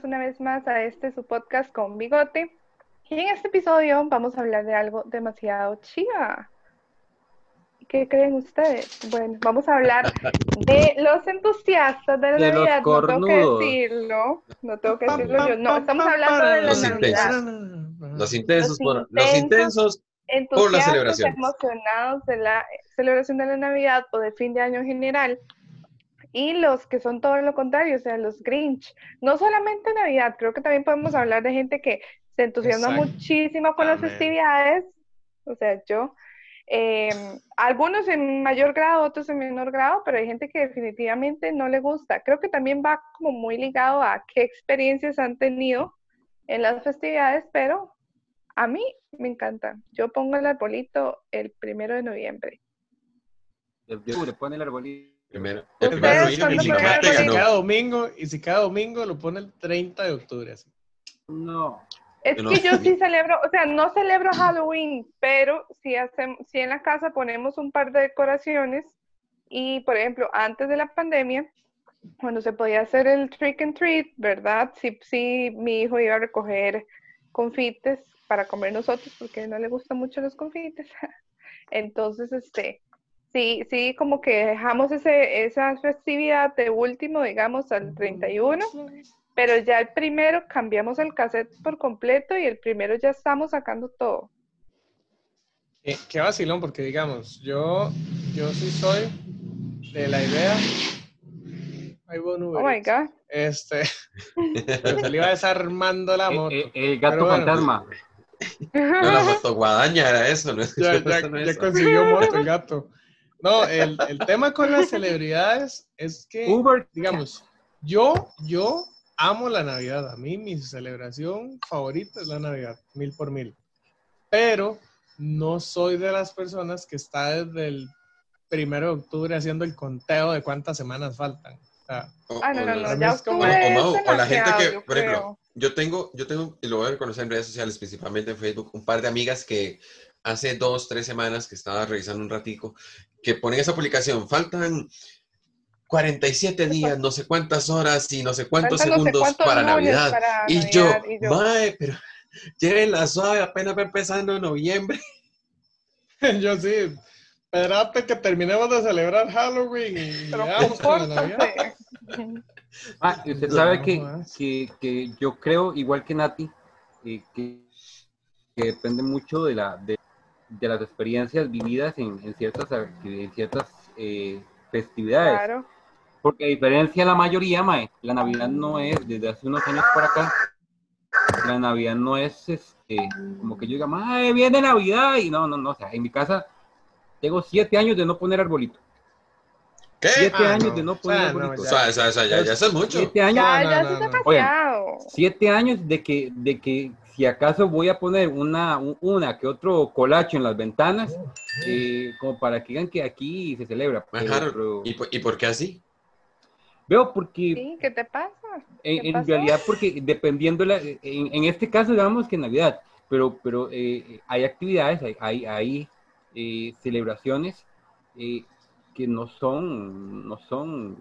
bienvenidos una vez más a este su podcast con Bigote. Y en este episodio vamos a hablar de algo demasiado chiva. ¿Qué creen ustedes? Bueno, vamos a hablar de los entusiastas de la De los Navidad. No tengo que decirlo, no tengo que decirlo yo. No, estamos hablando de la Los Navidad. Los intensos, Los por, los intensos. intensos entusiastas, celebración. emocionados de la celebración de la Navidad o de fin de año en general, y los que son todo lo contrario, o sea, los Grinch. No solamente Navidad, creo que también podemos hablar de gente que se entusiasma Exacto. muchísimo con las festividades, o sea, yo. eh, algunos en mayor grado, otros en menor grado, pero hay gente que definitivamente no le gusta. Creo que también va como muy ligado a qué experiencias han tenido en las festividades, pero a mí me encanta. Yo pongo el arbolito el primero de noviembre. El de le pone el arbolito. Primero. Ustedes El primero de si, cada, si cada domingo, y si cada domingo lo pone el 30 de octubre. Así. No. Es no- que yo sí celebro, o sea, no celebro Halloween, pero sí, hacemos, sí en la casa ponemos un par de decoraciones y, por ejemplo, antes de la pandemia, cuando se podía hacer el trick and treat, ¿verdad? Sí, sí, mi hijo iba a recoger confites para comer nosotros porque no le gustan mucho los confites. Entonces, este, sí, sí, como que dejamos ese, esa festividad de último, digamos, al 31. Pero ya el primero cambiamos el cassette por completo y el primero ya estamos sacando todo. Eh, qué vacilón, porque digamos, yo, yo sí soy de la idea. Un Uber Oh my. God. Este, se le iba desarmando la moto. Eh, eh, el gato Pero bueno. fantasma. No, la fotoguadaña era eso, ¿no? ya, ya, ya consiguió moto el gato. No, el, el tema con las celebridades es que, Uber. digamos, yo, yo amo la Navidad. A mí mi celebración favorita es la Navidad, mil por mil. Pero no soy de las personas que está desde el primero de octubre haciendo el conteo de cuántas semanas faltan. O sea, Ah, no, no, no, ya es como- O, octubre o, Mau, es o la gente que, por ejemplo, yo tengo, yo tengo, y lo voy a reconocer en redes sociales, principalmente en Facebook, un par de amigas que hace dos, tres semanas que estaba revisando un ratico, que ponen esa publicación, faltan 47 días, no sé cuántas horas y no sé cuántos Faltan no sé segundos cuántos para Navidad. para Y yo, Navidad, y yo, mae, pero la suave, apenas va empezando en noviembre. yo sí, espérate que terminemos de celebrar Halloween y pero. Ah, y usted sabe que, que, que yo creo, igual que Nati, eh, que, que depende mucho de, la, de, de las experiencias vividas en, en ciertas, en ciertas eh, festividades. Claro. Porque a diferencia de la mayoría, mae, la Navidad no es, desde hace unos años por acá, la Navidad no es este, como que yo diga, mae, viene Navidad, y no, no, no, o sea, en mi casa tengo siete años de no poner arbolito. ¿Qué? Siete Ah, años no. de no O poner sea, no, arbolito. O sea, o sea, o sea, ya, ya eso es mucho. Siete años, Ya, ya no, demasiado. siete años de que, de que si acaso voy a poner una, un- una que otro colacho en las ventanas, eh, como para que digan que aquí se celebra. Pero- pero ¿Y, por- ¿Y por qué así? veo porque Sí, ¿qué te pasa? en, ¿Qué en pasó? realidad porque dependiendo la, en, en este caso digamos que Navidad, pero, pero eh, hay actividades, hay, hay, hay, eh, celebraciones eh, que no son, no son,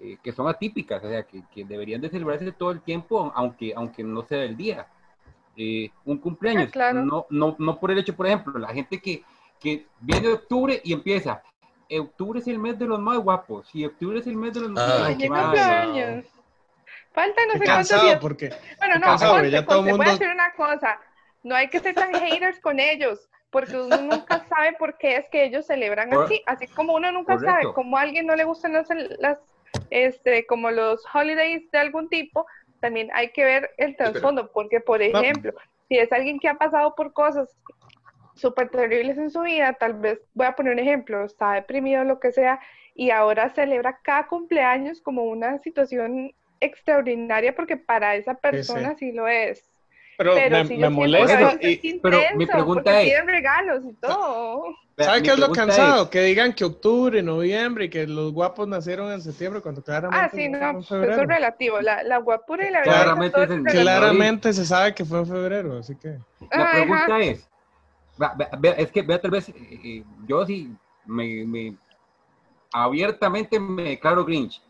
eh, que son atípicas, o sea, que, que deberían de celebrarse todo el tiempo, aunque, aunque no sea el día. Eh, un cumpleaños, Ah, claro. no, no, no por el hecho, por ejemplo, la gente que, que viene de octubre y empieza, eh, octubre es el mes de los más guapos, y octubre es el mes de los más Ah, cumpleaños. Falta no sé cuántos días. porque Bueno, no, cansado, ya todo Conce, voy a mundo- decir una cosa. No hay que ser tan haters con ellos, porque uno nunca sabe por qué es que ellos celebran Cor- así. Así como uno nunca Correcto. sabe cómo a alguien no le gustan las, las, este, como los holidays de algún tipo, también hay que ver el trasfondo, porque por ejemplo, si es alguien que ha pasado por cosas súper terribles en su vida, tal vez, voy a poner un ejemplo, está deprimido lo que sea, y ahora celebra cada cumpleaños como una situación extraordinaria porque para esa persona sí, lo es. Pero, Pero me, molesta. veces Y, es pero mi pregunta es- piden regalos y todo. Vea, ¿Sabe mi qué es lo cansado? Que digan que octubre, noviembre y que los guapos nacieron en septiembre cuando claramente Ah, sí, no, eso es relativo. La, la guapura y la Claramente es. Claramente se sabe que fue en febrero, así que. La Ajá. pregunta es, es que vea, tal vez eh, yo sí me, me- abiertamente me declaro Grinch,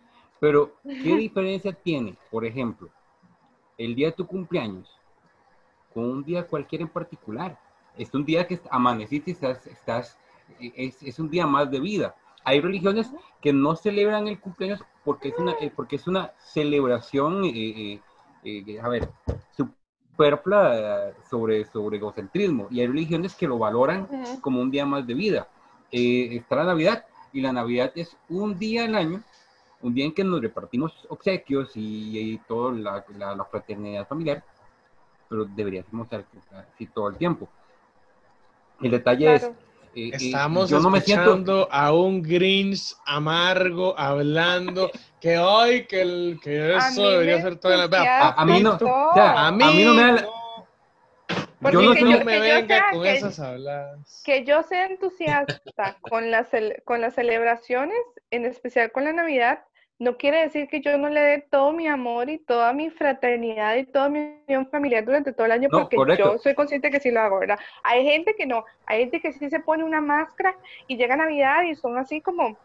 pero ¿qué diferencia tiene, por ejemplo, el día de tu cumpleaños con un día cualquiera en particular? Es un día que amaneciste y estás, estás eh, es, es un día más de vida. Hay religiones que no celebran el cumpleaños porque es una, eh, porque es una celebración, eh, eh, eh, a ver, superflua sobre, sobre egocentrismo. Y hay religiones que lo valoran como un día más de vida. Eh, está la Navidad y la Navidad es un día al año, un día en que nos repartimos obsequios y, y toda la, la- la fraternidad familiar, pero deberíamos ser así todo el tiempo. El detalle es, Claro. eh, eh, Estamos yo no me siento, escuchando a un Grinch amargo hablando que hoy que, el, que A eso debería ser toda la A- a mí no- o sea, a mí, a mí no me da Porque yo no que yo- me que yo venga sea con que- esas hablas. que yo sea entusiasta con las, con las celebraciones, en especial con la Navidad, no quiere decir que yo no le dé todo mi amor y toda mi fraternidad y toda mi unión familiar durante todo el año, No, porque correcto. yo soy consciente que sí lo hago, ¿verdad? Hay gente que no, hay gente que sí se pone una máscara y llega Navidad y son así como,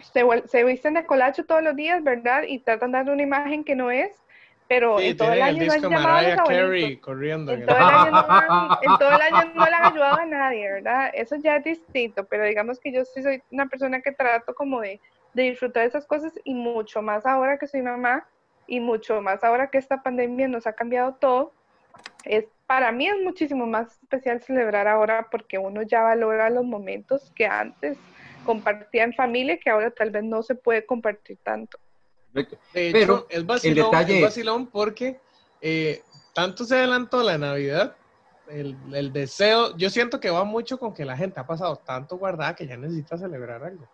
se, se visten de colacho todos los días, ¿verdad? Y tratan de dar una imagen que no es, pero Sí, en todo el año no han llamado a los Mariah abuelitos. Carey corriendo. en En el- todo, el año no han, en todo el año no le han ayudado a nadie, ¿verdad? Eso ya es distinto, pero digamos que yo sí soy una persona que trato como de, de disfrutar de esas cosas y mucho más ahora que soy mamá y mucho más ahora que esta pandemia nos ha cambiado todo. Es, para mí es muchísimo más especial celebrar ahora porque uno ya valora los momentos que antes compartía en familia que ahora tal vez no se puede compartir tanto. De hecho, Pero es vacilón, detalle es es- vacilón porque eh, tanto se adelantó la Navidad, el, el deseo, yo siento que va mucho con que la gente ha pasado tanto guardada que ya necesita celebrar algo.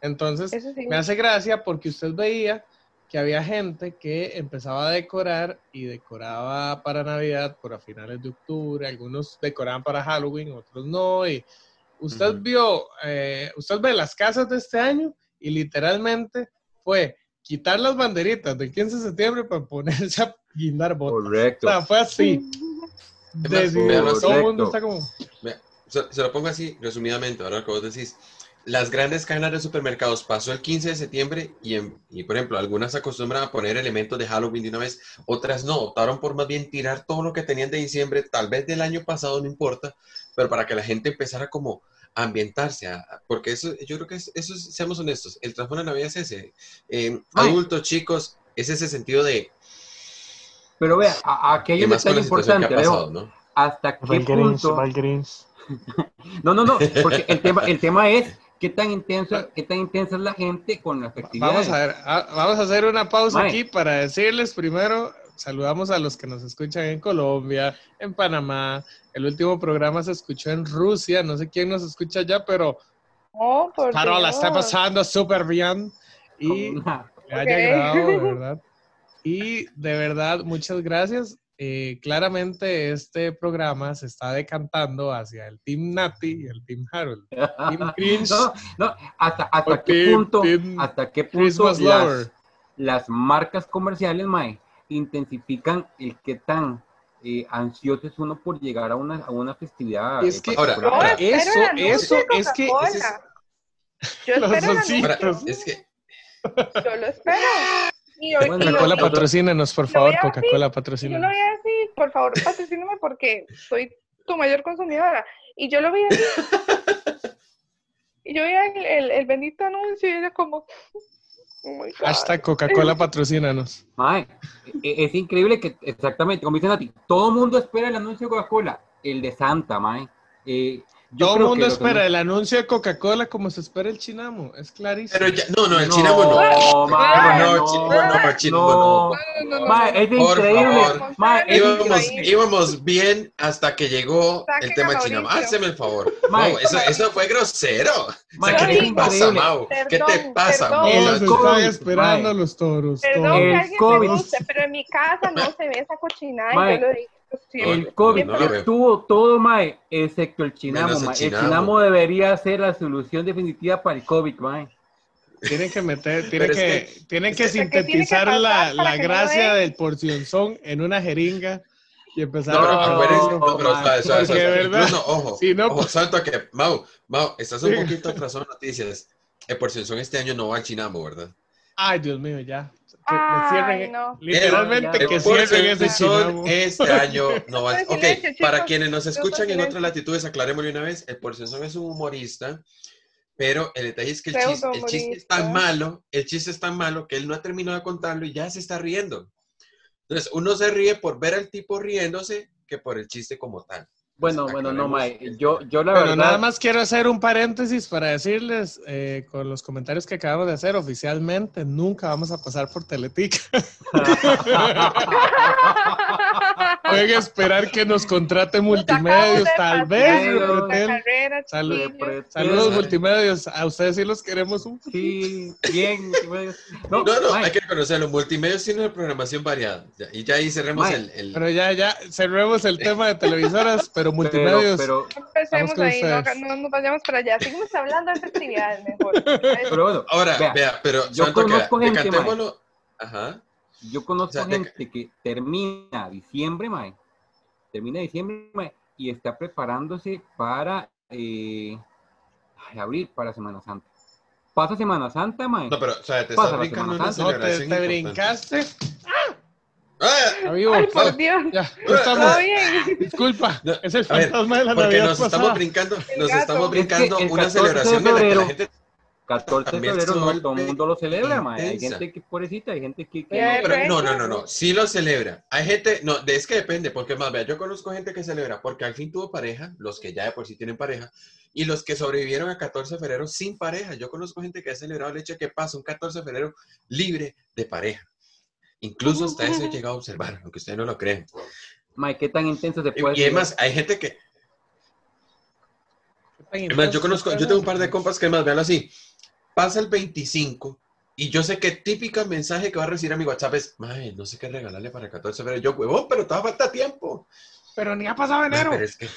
Entonces, sí. me hace gracia porque usted veía que había gente que empezaba a decorar y decoraba para Navidad por a finales de octubre, algunos decoraban para Halloween, otros no, y usted Ujú. vio, eh, usted ve las casas de este año y literalmente fue quitar las banderitas del 15 de septiembre para ponerse a guindar botas. correcto. O sea, fue así. Además, De- veamos, todo el mundo está como... Se, se lo pongo así, resumidamente, ahora que vos decís. Las grandes cadenas de supermercados pasó el 15 de septiembre y, en- y, por ejemplo, algunas acostumbran a poner elementos de Halloween de una vez, otras no, optaron por más bien tirar todo lo que tenían de diciembre, tal vez del año pasado, no importa, pero para que la gente empezara como a ambientarse, a- porque eso, yo creo que es- eso, es- seamos honestos, el trasfondo de Navidad es ese, eh, Ay. adultos, chicos, es ese sentido de, Pero vea, a- aquí hay y un más con detalle la situación que importante, ha pasado, ¿no? ¿Hasta qué punto? No, no, no, porque el tema, el tema es qué tan intensa, qué tan intensa es la gente con las actividades. Vamos a ver, ah, vamos a hacer una pausa Mae. aquí para decirles primero, saludamos a los que nos escuchan en Colombia, en Panamá. El último programa se escuchó en Rusia, no sé quién nos escucha allá, pero Oh, por Caro la está Dios. pasando súper bien y le haya agradado, de verdad. Y de verdad, muchas gracias. Eh, claramente este programa se está decantando hacia el Team Nati y el Team Harold. Team Cringe, No, no, hasta, qué Team- punto, Team hasta qué punto las, Lover. las marcas comerciales, Mae, intensifican el qué tan eh, ansioso es uno por llegar a una, a una festividad. Es eh, que- Ahora, eso- eso es que- es- Yo espero es que Yo lo espero. Coca-Cola patrocínanos, por favor, Coca-Cola yo lo patrocínanos. voy a decir, por favor, patrocíname porque soy tu mayor consumidora. Y yo lo vi así. Y yo vi el, el, el bendito anuncio y era como... oh. Hashtag Coca-Cola patrocínanos. Mae, e- es increíble que, exactamente, como dicen a ti, todo el mundo espera el anuncio de Coca-Cola, el de Santa, Mae. Eh, yo Todo el mundo espera el anuncio de Coca-Cola como se espera el chinamo. Es clarísimo. pero ya, no, no, el chinamo no. No, no, no, chinamo no, chinamo no. No, no, no, Mae, no. es increíble. Mae, es Íbamos, increíble. íbamos bien hasta que llegó Saquen el tema a chinamo. Háceme el favor. Mae. No, eso, eso fue grosero. O sea, ¿Qué te pasa. Mau? ¿Qué te Perdón, pasa. Mau? COVID, esperando mae. los toros. Perdón que a alguien le guste, pero en mi casa no se ve esa cochinada. Yo lo digo. El COVID No lo veo. tuvo todo, mae, excepto el chinamo, el mae. El chinamo. chinamo debería ser la solución definitiva para el COVID, mae. Tienen que meter, tienen es que, que- tienen que que- sintetizar ¿Qué tiene que la, la que no gracia del porcionzón en una jeringa y empezar No, a acuérdense, no, no, pero suave. de verdad, Incluso, ojo, si no, ojo, pues- salto que, Mau, Mau, estás un Sí. poquito atrasado en noticias. El porcionzón este año no va al Chinamo, ¿verdad? Ay, Dios mío, ya. Que Ay, cierren, no. literalmente El- que El cierren ese este año no va. Pues Ok, para quienes nos escuchan en otras latitudes, aclarémosle una vez, el porcionzón es un humorista, pero el detalle es que el chiste, el chiste es tan malo, el chiste es tan malo que él no ha terminado de contarlo y ya se está riendo. Entonces, uno se ríe por ver al tipo riéndose que por el chiste como tal. Bueno, bueno, no, mae. Yo, yo la Bueno, verdad. nada más quiero hacer un paréntesis para decirles, eh, con los comentarios que acabamos de hacer oficialmente, nunca vamos a pasar por Teletica. Pueden esperar que nos contrate multimedios, tal vez. carrera, Salud. Saludos multimedios, a ustedes sí los queremos un Sí, bien. bueno. No, no, hay que reconocerlo. Multimedios tiene una programación variada. Y ya ahí cerremos el, el- Pero ya, ya, cerremos el tema de televisoras, pero pero, multimedios. pero, Empecemos Vamos con ahí, no, no nos vayamos para allá. Seguimos hablando de actividades mejor. pero bueno, Ahora, vea, vea, pero yo Santo, que conozco gente. Ajá. Yo conozco O sea, de- gente que termina diciembre, mae. Termina diciembre, mae, y está preparándose para eh, abril, para Semana Santa. Pasa Semana Santa, mae. No, pero, o sea, te Pasa estás la brincando Semana una Santa. no, te, te brincaste. ¡Ah! a vivo. Ay, por. Dios. Ya, estamos. bien. Disculpa, No, es el a ver, fantasma de la Porque Navidad nos estamos brincando, nos estamos Es que brincando una 14 de celebración en la que la gente 14 de febrero no todo el mundo lo celebra, mae. Hay gente que es pobrecita, hay gente que... que no. Pero no, no, no, no, sí lo celebra. Hay gente, no, de- es que depende, porque más, vea, yo conozco gente que celebra porque al fin tuvo pareja, los que ya de por sí tienen pareja, y los que sobrevivieron a 14 de febrero sin pareja. Yo conozco gente que ha celebrado el hecho de que pasa un 14 de febrero libre de pareja. Incluso hasta eso he llegado a observar, aunque ustedes no lo creen. Mae, qué tan intenso se puede Y, y además, hay gente que, además, yo conozco, yo tengo un par de compas que más, veanlo así, pasa el 25 y yo sé que típico mensaje que va a recibir a mi WhatsApp es, mae, no sé qué regalarle para el 14 de febrero. Yo, huevón, pero todavía falta tiempo. Pero ni ha pasado Mae, enero. pero es que,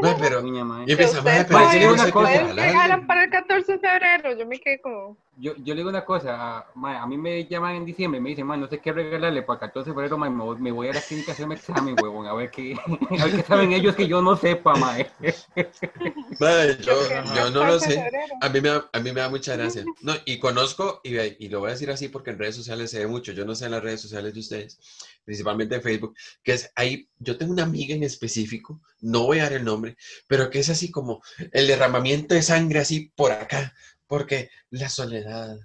mae, pero, Niña, mae. y empieza, mae, pero no una sé regalan regalarle. para el 14 de febrero. Yo me quedé como. Yo, yo le digo una cosa, a, mae, a mí me llaman en diciembre y me dicen, mae, no sé qué regalarle para el 14 de febrero, mae, me, voy, me voy a la clínica a hacerme examen, huevón, a ver qué, a ver qué saben ellos que yo no sepa, mae. Mae, yo, yo no lo 14 de sé. A mí me da, a mí me da mucha gracia. No, y conozco, y, ve- y lo voy a decir así porque en redes sociales se ve mucho, yo no sé en las redes sociales de ustedes, principalmente en Facebook, que es ahí, yo tengo una amiga en específico, no voy a dar el nombre, pero que es así como el derramamiento de sangre así por acá, porque la soledad,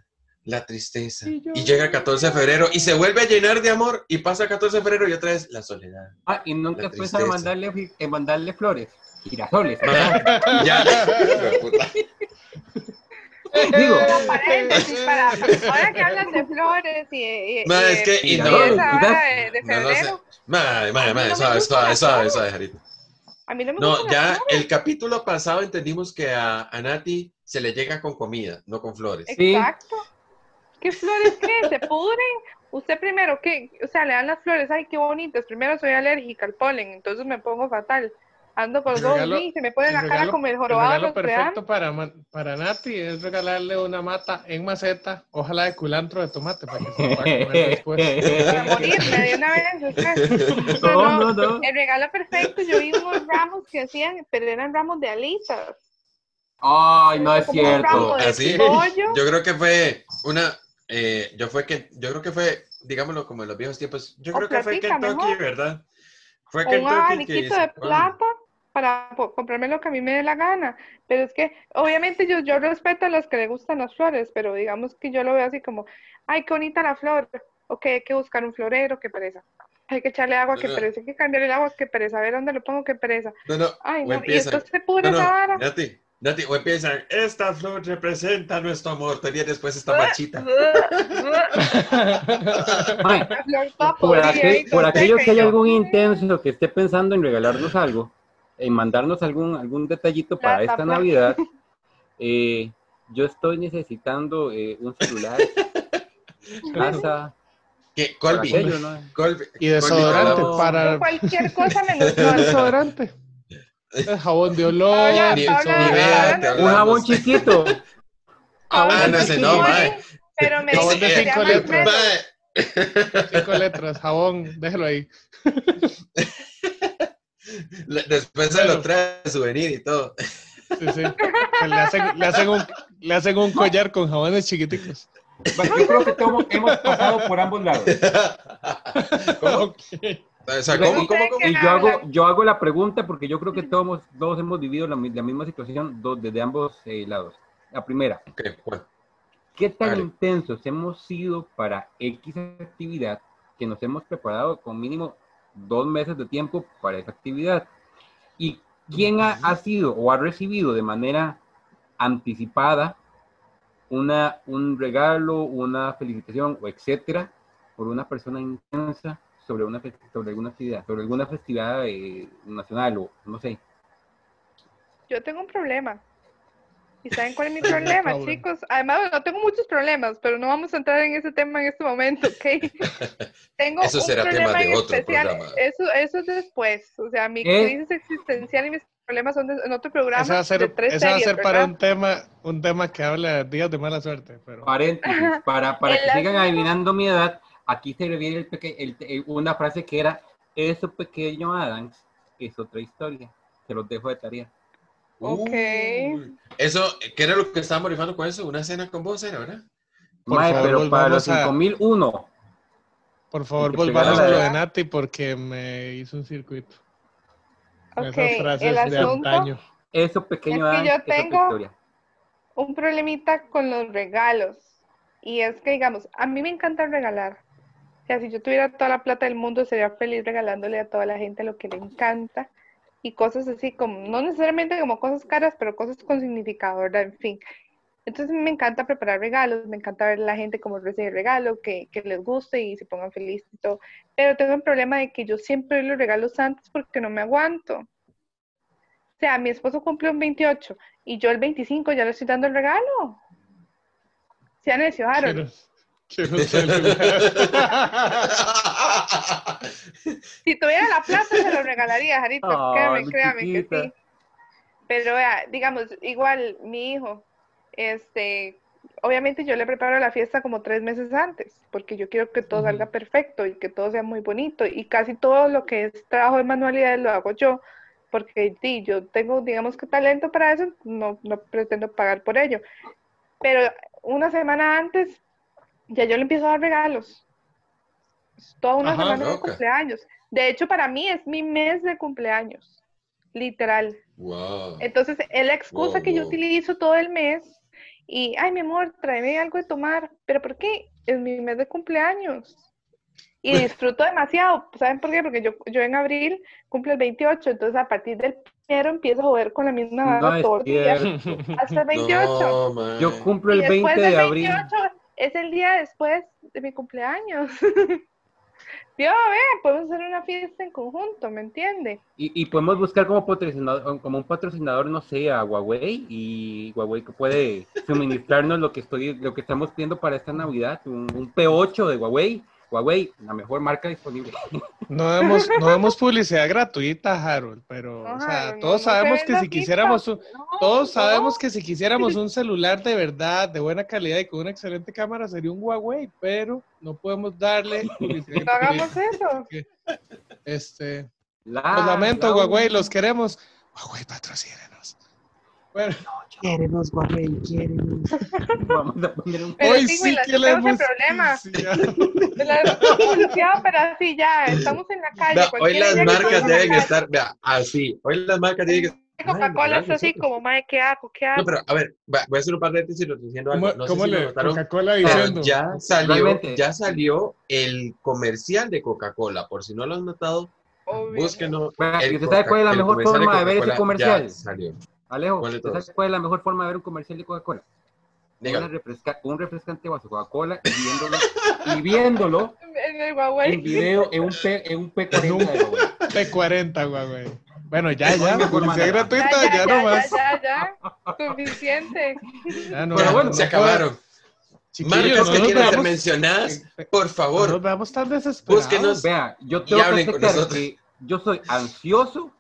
la tristeza, Y yo- y llega el 14 de febrero y se vuelve a llenar de amor y pasa el 14 de febrero y otra vez la soledad. Ah, y nunca La has pensado en tristeza. mandarle, en mandarle flores, girasoles. Ya. Digo, Como paréntesis, para, ahora que hablan de flores y, es que- no- de, No febrero, Madre, madre, A mí madre, no me suave, suave, suave, a mí no me No, gustan las ya el capítulo pasado entendimos que a, a Nati se le llega con comida, no con flores. Exacto. ¿Qué flores qué? ¿Se pudren? Usted primero, ¿qué? O sea, le dan las flores, ay, qué bonitas. Primero soy alérgica al polen, entonces me pongo fatal. Ando con El dos regalo- y se me pone el la cara como el El jorobado de regalo perfecto para, para Nati es regalarle una mata en maceta, ojalá de culantro de tomate para que se lo pueda comer después. Para morirme de una vez. no, no, no. El regalo perfecto, yo vi unos ramos que hacían, pero eran ramos de alitas. Ay, no es un cierto. Así. Yo creo que fue una, eh, yo fue que, yo creo que fue, digámoslo como en los viejos tiempos, yo O creo que fue Kentucky, mejor. ¿verdad? Fue o un Kentucky que abaniquito de plata para comprarme lo que a mí me dé la gana. Pero es que, obviamente, yo, yo respeto a los que les gustan las flores, pero digamos que yo lo veo así como, ay, qué bonita la flor. Ok, hay que buscar un florero, qué pereza. Hay que echarle agua, qué No, no. pereza. Hay que cambiarle el agua, qué pereza. A ver dónde lo pongo, qué pereza. No, no, Ay, o no. Y entonces se pudre no, esa vara. No, Nati, Nati, o empiezan, esta flor representa nuestro amor, todavía después flor toda por, aquel- por aquello que hay algún intenso que esté pensando en regalarnos algo, en mandarnos algún, algún detallito para esta. Navidad, eh, yo estoy necesitando eh, un celular, casa, ¿Qué? Colby. aquello, ¿no? Colby- Y desodorante Colby, para Cualquier cosa menos no, no, desodorante. El jabón de olor, Hola, Ni- hola, hola. Un jabón chiquito. Ah, no sé, no, mae. Pero me Jabón de cinco. Mae. letras, jabón, déjalo ahí. Después se lo trae souvenir y todo. Sí, sí. Le hacen, le, hacen un, le hacen un collar con jabones chiquiticos. Yo creo que todos hemos pasado por ambos lados. ¿Cómo? Ok. O sea, ¿cómo, cómo, cómo? Y yo hago, yo hago la pregunta porque yo creo que todos, hemos- todos hemos vivido la, la misma situación desde ambos eh, lados. La primera, Ok, ¿cuál? ¿qué tan Vale. intensos hemos sido para X actividad que nos hemos preparado con mínimo dos meses de tiempo para esa actividad? ¿Y quién ha, ha sido o ha recibido de manera anticipada una, un regalo, una felicitación o etcétera por una persona intensa sobre una sobre alguna actividad, sobre alguna festividad eh, nacional o no sé? Yo tengo un problema. ¿Y saben cuál es mi Problem. problema, chicos? Además, no tengo muchos problemas, pero no vamos a entrar en ese tema en este momento, ¿ok? tengo Eso un será tema problema de en otro especial. programa. Eso, eso es después. O sea, mi ¿Eh? crisis existencial y mis problemas son de- en otro programa Ese va a de ser, tres ese va a series, ser para ¿verdad? un tema, un tema que habla de días de mala suerte. Pero Paréntesis, para, para que sigan adivinando mi edad, aquí se reviene el peque- el- el- una frase que era, eso pequeño Adams es otra historia. Se los dejo de tarea. Ok. Uy. Eso, ¿qué era lo que estábamos rifando con eso? Una cena con vos, ¿era, verdad? Mae, pero para los a- 5001, por favor, volvamos a lo de Nati porque me hizo un circuito. Ok, esas frases el de asunto, antaño. eso pequeño Es que Adams yo es otra tengo- historia. un problemita con los regalos. Y es que, digamos, a mí me encanta regalar. O sea, si yo tuviera toda la plata del mundo, sería feliz regalándole a toda la gente lo que le encanta. Y cosas así como, no necesariamente como cosas caras, pero cosas con significado, ¿verdad? En fin. Entonces me encanta preparar regalos, me encanta ver a la gente cómo recibe regalo, que, les guste y se pongan felices y todo. Pero tengo el problema de que yo siempre los regalos antes porque no me aguanto. O sea, mi esposo cumple un 28 y yo el 25 ya le estoy dando el regalo. Se han necio, Harold. Quiero, Si tuviera la plata, se lo regalaría, Jarito. Ah, créame, créame que sí. Pero vea, digamos, igual mi hijo, este, obviamente yo le preparo la fiesta como tres meses antes, porque yo quiero que todo salga perfecto y que todo sea muy bonito. Y casi todo lo que es trabajo de manualidades lo hago yo, porque sí, yo tengo, digamos que talento para eso, no, no pretendo pagar por ello. Pero una semana antes, ya yo le empiezo a dar regalos. Es Toda una Ajá, semana de cumpleaños. De hecho, para mí es mi mes de cumpleaños, literal. wow. Entonces, es la excusa Wow, que yo utilizo todo el mes. Y, ay, mi amor, tráeme algo de tomar. ¿Pero por qué? Es mi mes de cumpleaños. Y disfruto demasiado. ¿Saben por qué? Porque yo, yo en abril cumplo el 28. Entonces, a partir del primero empiezo a joder con la misma No vara es todo el día cierto. hasta el 28. No, man. Yo cumplo el después 20 del de abril. 28 es el día después de mi cumpleaños. Yo, ve, podemos hacer una fiesta en conjunto, ¿me entiende? Y, y podemos buscar como patrocinador, como un patrocinador, no sé, a Huawei y Huawei que puede suministrarnos lo que estoy, lo que estamos pidiendo para esta Navidad, un, un P8 de Huawei. Huawei, la mejor marca disponible. No demos, no demos publicidad gratuita, Harold, pero No, o sea, no- todos no sabemos que si quisiéramos un, No, todos sabemos no. que si quisiéramos un celular de verdad, de buena calidad y con una excelente cámara sería un Huawei, pero no podemos darle publicidad No hagamos eso. Este, La- los lamento, la- Huawei, los queremos. Huawei, patrocínenos. Bueno, Queremos Huawei, queremos. Vamos a poner un Pero hoy sí, sí que le hemos problema. De la publicidad, pero así ya, estamos en la calle. Vea, hoy las marcas deben estar, vea, así. Hoy las marcas tienen que Coca-Cola es así como, madre, ¿qué hago? ¿Qué hago? No, pero a ver, va- voy a hacer un lo estoy diciendo algo. ¿Cómo, No sé cómo si lo le notaron, Coca-Cola diciendo? ya salió, ya salió el comercial de Coca-Cola. Por si no lo han notado, Obvio. búsquenlo. Vea, El ¿y usted sabe cuál es la mejor forma de ver ese comercial? Ya salió. Alejo, ¿Cuál de ¿usted todos? sabe cuál es la mejor forma de ver un comercial de Coca-Cola? Refresca- un refrescante vaso de Coca-Cola y viéndolo, y viéndolo En el en Huawei. video en un, P, en un P40 de Huawei. P40, Huawei. Bueno, ya, ya, Mejor publicidad. Ya, gratuita, ya, ya, ya, nomás. ya, ya, ya. Suficiente. Ya no, Pero bueno, no Se acabaron. Marcas no que nos quieren ser mencionadas, por No favor. nos veamos tan desesperados. Búsquenos. Vea, yo Y tengo que hablen con aceptar nosotros. que yo soy ansioso,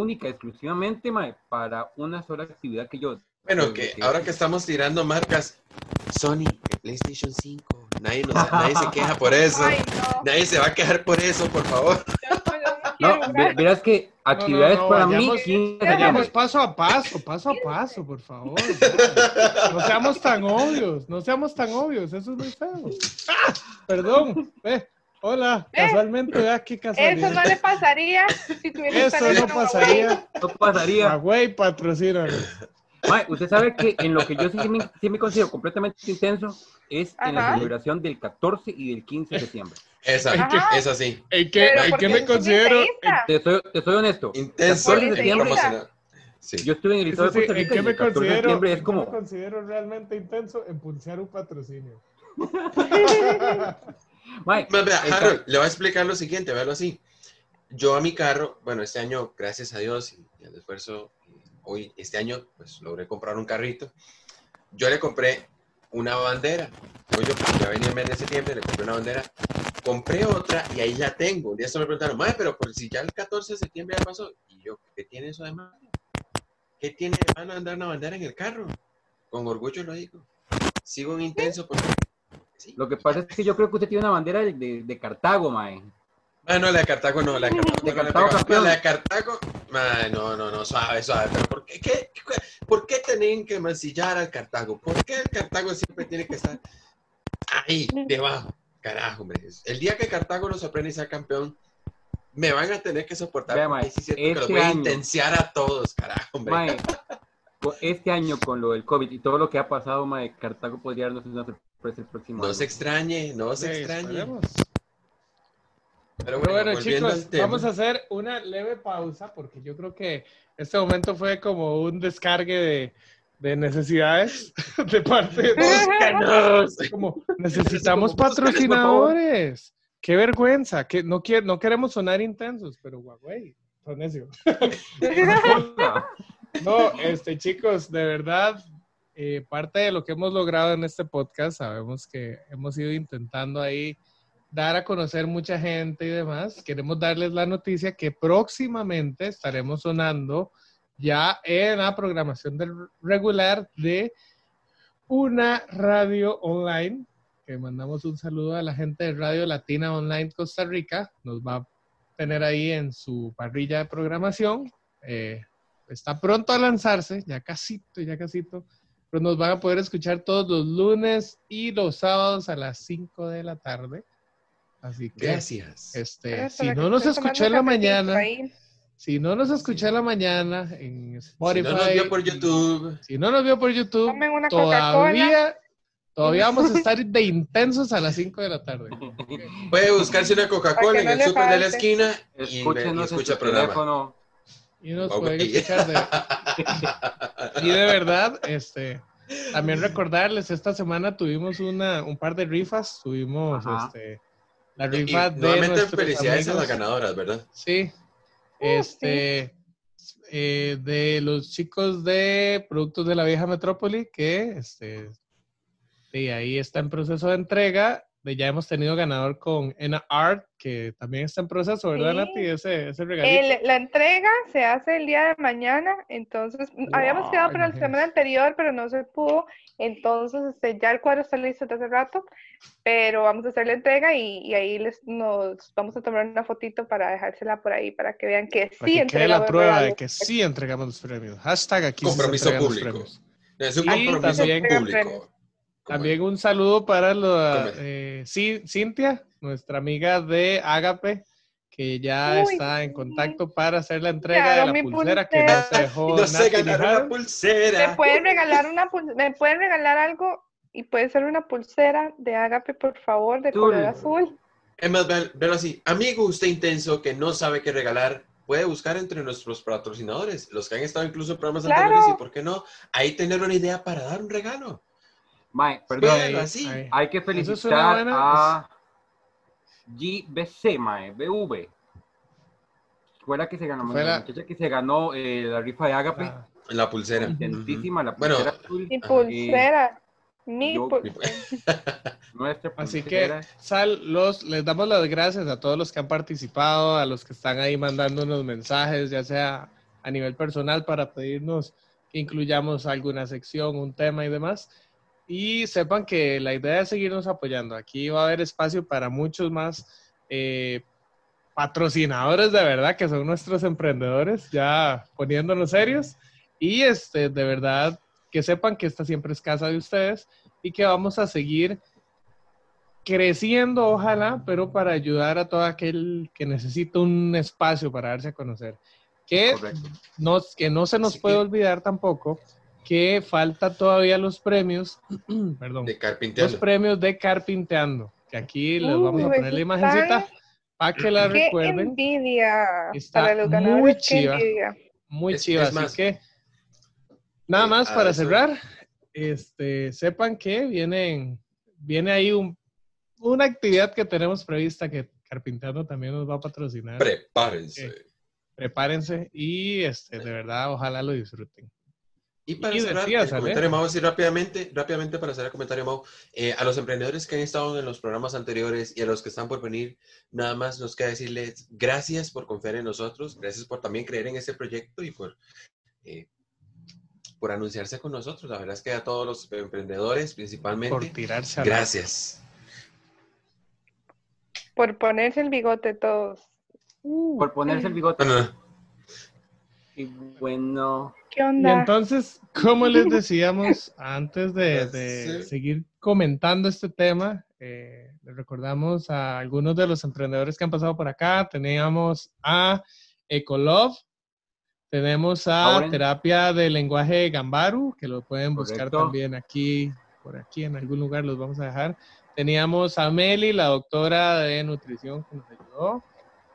única, exclusivamente, mae, para una sola actividad que yo. Bueno, que ahora que estamos tirando marcas, Sony, PlayStation 5, nadie, nos- nadie se queja por eso. Ay, no. Nadie se va a quejar por eso, por favor. Yo no verás que actividades no, para mí, vayamos- 15 de Vayamos paso a paso, paso a paso, por favor. No seamos tan obvios, no seamos tan obvios, eso es muy feo. ¡Ah! Perdón, ve, hola, Eh, casualmente, vea qué Eso casualidad. no le pasaría si tuviera Eso no en pasaría. No pasaría. Huawei patrocínanos. Mae, usted sabe que en lo que yo sí me, sí me considero completamente intenso es en la Ajá. celebración del 14 y del 15 de septiembre. Esa, Ajá. es así. ¿En qué, en ¿por qué me considero? Te soy, te soy honesto. Intenso 14 de septiembre, promocionado. Sí. yo estuve en el Eso estado sí, de Costa ¿En Rica qué y me el 14 de considero? septiembre es en qué me como, considero realmente intenso en pulsear un patrocinio. Harold, le voy a explicar lo siguiente, véalo así. Yo a mi carro, bueno, este año, gracias a Dios y y al esfuerzo, hoy, este año, pues logré comprar un carrito. Yo le compré una bandera. Oye, pues, ya venía mes de septiembre, le compré una bandera. Compré otra y ahí la tengo. Un día se me preguntaron, madre, pero por si ya el 14 de septiembre ya pasó. Y yo, ¿qué tiene eso de malo? ¿Qué tiene de malo andar una bandera en el carro? Con orgullo lo digo. Sigo en intenso porque... Sí. lo que pasa es que yo creo que usted tiene una bandera de, de- de Cartago, mae. Ah, no, la de Cartago no, la de Cartago. De no Cartago campeón. No, la de Cartago, ay, no, no, no, suave, suave. Pero ¿por qué, qué- qué- ¿por qué tienen que mancillar al Cartago? ¿Por qué el Cartago siempre tiene que estar ahí, debajo? Carajo, hombre. El día que Cartago nos sorprende y sea campeón, me van a tener que soportar. Vea, porque mae, sí es cierto que los este voy a año- intenciar a todos, carajo, hombre. Mae, este año con lo del COVID y todo lo que ha pasado, mae, Cartago podría darnos una sorpresa el próximo No año. se extrañe, no se Sí, extrañe. esperemos. Pero bueno, bueno, chicos, vamos a hacer una leve pausa porque yo creo que este momento fue como un descargue de, de necesidades de parte de Búscanos. como necesitamos patrocinadores. Qué vergüenza, que no quiero, no queremos sonar intensos, pero Huawei, son necios. No, este chicos, de verdad, eh, parte de lo que hemos logrado en este podcast, sabemos que hemos ido intentando ahí dar a conocer mucha gente y demás. Queremos darles la noticia que próximamente estaremos sonando ya en la programación del regular de una radio online. Que mandamos un saludo a la gente de Radio Latina Online Costa Rica. Nos va a tener ahí en su parrilla de programación. Eh, está pronto a lanzarse, ya casito, ya casito. Pero nos van a poder escuchar todos los lunes y los sábados a las 5 de la tarde. Así que, Gracias. este, si no nos escuchó en la mañana, ahí. si no nos escuchó en la mañana en Si Spotify, no nos vio por YouTube, si no nos vio por YouTube, Tomen una Coca-Cola. todavía, todavía vamos a estar de intensos a las 5 de la tarde. puede buscarse una Coca-Cola en el súper de la esquina y, escucha en el programa. teléfono. Y nos Ok. pueden escuchar de, Y de verdad, este, también recordarles, esta semana tuvimos una, un par de rifas, tuvimos Ajá. este, la Y rifa de nuevamente nuestros felicidades a amigos. las ganadoras, ¿verdad? Sí, este, eh, de los chicos de Productos de la Vieja Metrópoli, que este, sí, ahí está en proceso de entrega. De, ya hemos tenido ganador con Ena Art, que también está en proceso, ¿verdad, Sí. Nati? Ese, ese regalito. El- la entrega se hace el día de mañana, entonces habíamos quedado para la semana anterior, pero no se pudo, entonces este, ya el cuadro está listo desde hace rato, pero vamos a hacer la entrega y, y ahí les, nos vamos a tomar una fotito para dejársela por ahí, para que vean que Para sí que entregamos la el prueba de que sí entregamos los premios. Hashtag aquí Compromiso entregan los público. premios. Es un compromiso también- público. También un saludo para la, eh, Ci- Cintia, nuestra amiga de Agape, que ya Uy, está en sí. contacto para hacer la entrega de la pulsera que no se dejó No una ¿Me pulsera. pueden regalar una pul- me pueden regalar algo y puede ser una pulsera de Agape, por favor, de color azul? Es más, ve- velo así. Amigo, usted intenso que no sabe qué regalar, puede buscar entre nuestros patrocinadores, los que han estado incluso en programas Claro. anteriores, y por qué no, ahí tener una idea para dar un regalo. Mae, perdón, así. Hay que es felicitar buena- a GBC, mae, BV. Fue la que se ganó, Fue la la- muchacha que se ganó eh, la rifa de Agape. Ah, La pulsera. Intentísima, la Bueno, pulsera azul. Mi pulsera. Mi Yo- por- Nuestra Así que, pulsera. Sal, los, les damos las gracias a todos los que han participado, a los que están ahí mandándonos mensajes, ya sea a nivel personal para pedirnos que incluyamos alguna sección, un tema y demás. Y sepan que la idea es seguirnos apoyando. Aquí va a haber espacio para muchos más eh, patrocinadores de verdad, que son nuestros emprendedores, ya poniéndonos serios. Y este, de verdad, que sepan que esta siempre es casa de ustedes y que vamos a seguir creciendo, ojalá, pero para ayudar a todo aquel que necesita un espacio para darse a conocer. Que Correcto. no, que no se nos Así puede que- olvidar tampoco que falta todavía los premios, perdón, De los carpinteando. premios de Carpinteando, que aquí les Uh, vamos a poner la eso imagencita para que la Qué recuerden. envidia Está para los muy ganadores. chiva. envidia. Muy Es- chiva, es así más, que nada eh, más para eso- cerrar, este, sepan que vienen, viene ahí un, una actividad que tenemos prevista que Carpinteando también nos va a patrocinar. Prepárense. Prepárense y este, de verdad, ojalá lo disfruten. Y para Y cerrar decías, el comentario. Mau, así rápidamente, rápidamente para cerrar el comentario, Mau, eh, a los emprendedores que han estado en los programas anteriores y a los que están por venir, nada más nos queda decirles gracias por confiar en nosotros, gracias por también creer en este proyecto y por, eh, por anunciarse con nosotros. La verdad es que a todos los emprendedores, Por principalmente, tirarse a la- gracias. Por ponerse el bigote todos. Uh, Por ponerse el bigote. No, no, no. Y bueno, ¿Qué Y onda? entonces, como les decíamos, antes de, de Sí. seguir comentando este tema, eh, les recordamos a algunos de los emprendedores que han pasado por acá. Teníamos a Ecolove, tenemos a Lauren. Terapia de Lenguaje Gambaru, que lo pueden buscar Correcto. también aquí, por aquí, en algún lugar los vamos a dejar. Teníamos a Meli, la doctora de nutrición que nos ayudó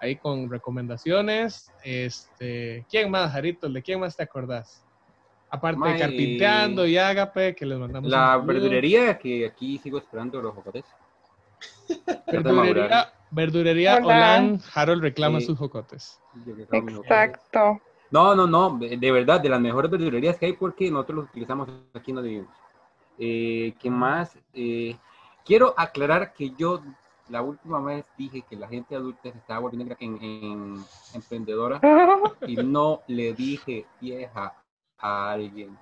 ahí con recomendaciones. Este, ¿quién más, Jarito? ¿De quién más te acordás? Aparte de Carpinteando y Ágape, que les mandamos la verdulería, que aquí sigo esperando los jocotes. Verdurería, verdurería. Olan, Harold reclama Sí. sus jocotes. Exacto. No, no, no, de verdad, de las mejores verdulerías que hay porque nosotros los utilizamos aquí donde vivimos. Eh, ¿Qué más? Eh, quiero aclarar que yo la última vez dije que la gente adulta se estaba volviendo en, en- emprendedora y no le dije vieja a alguien.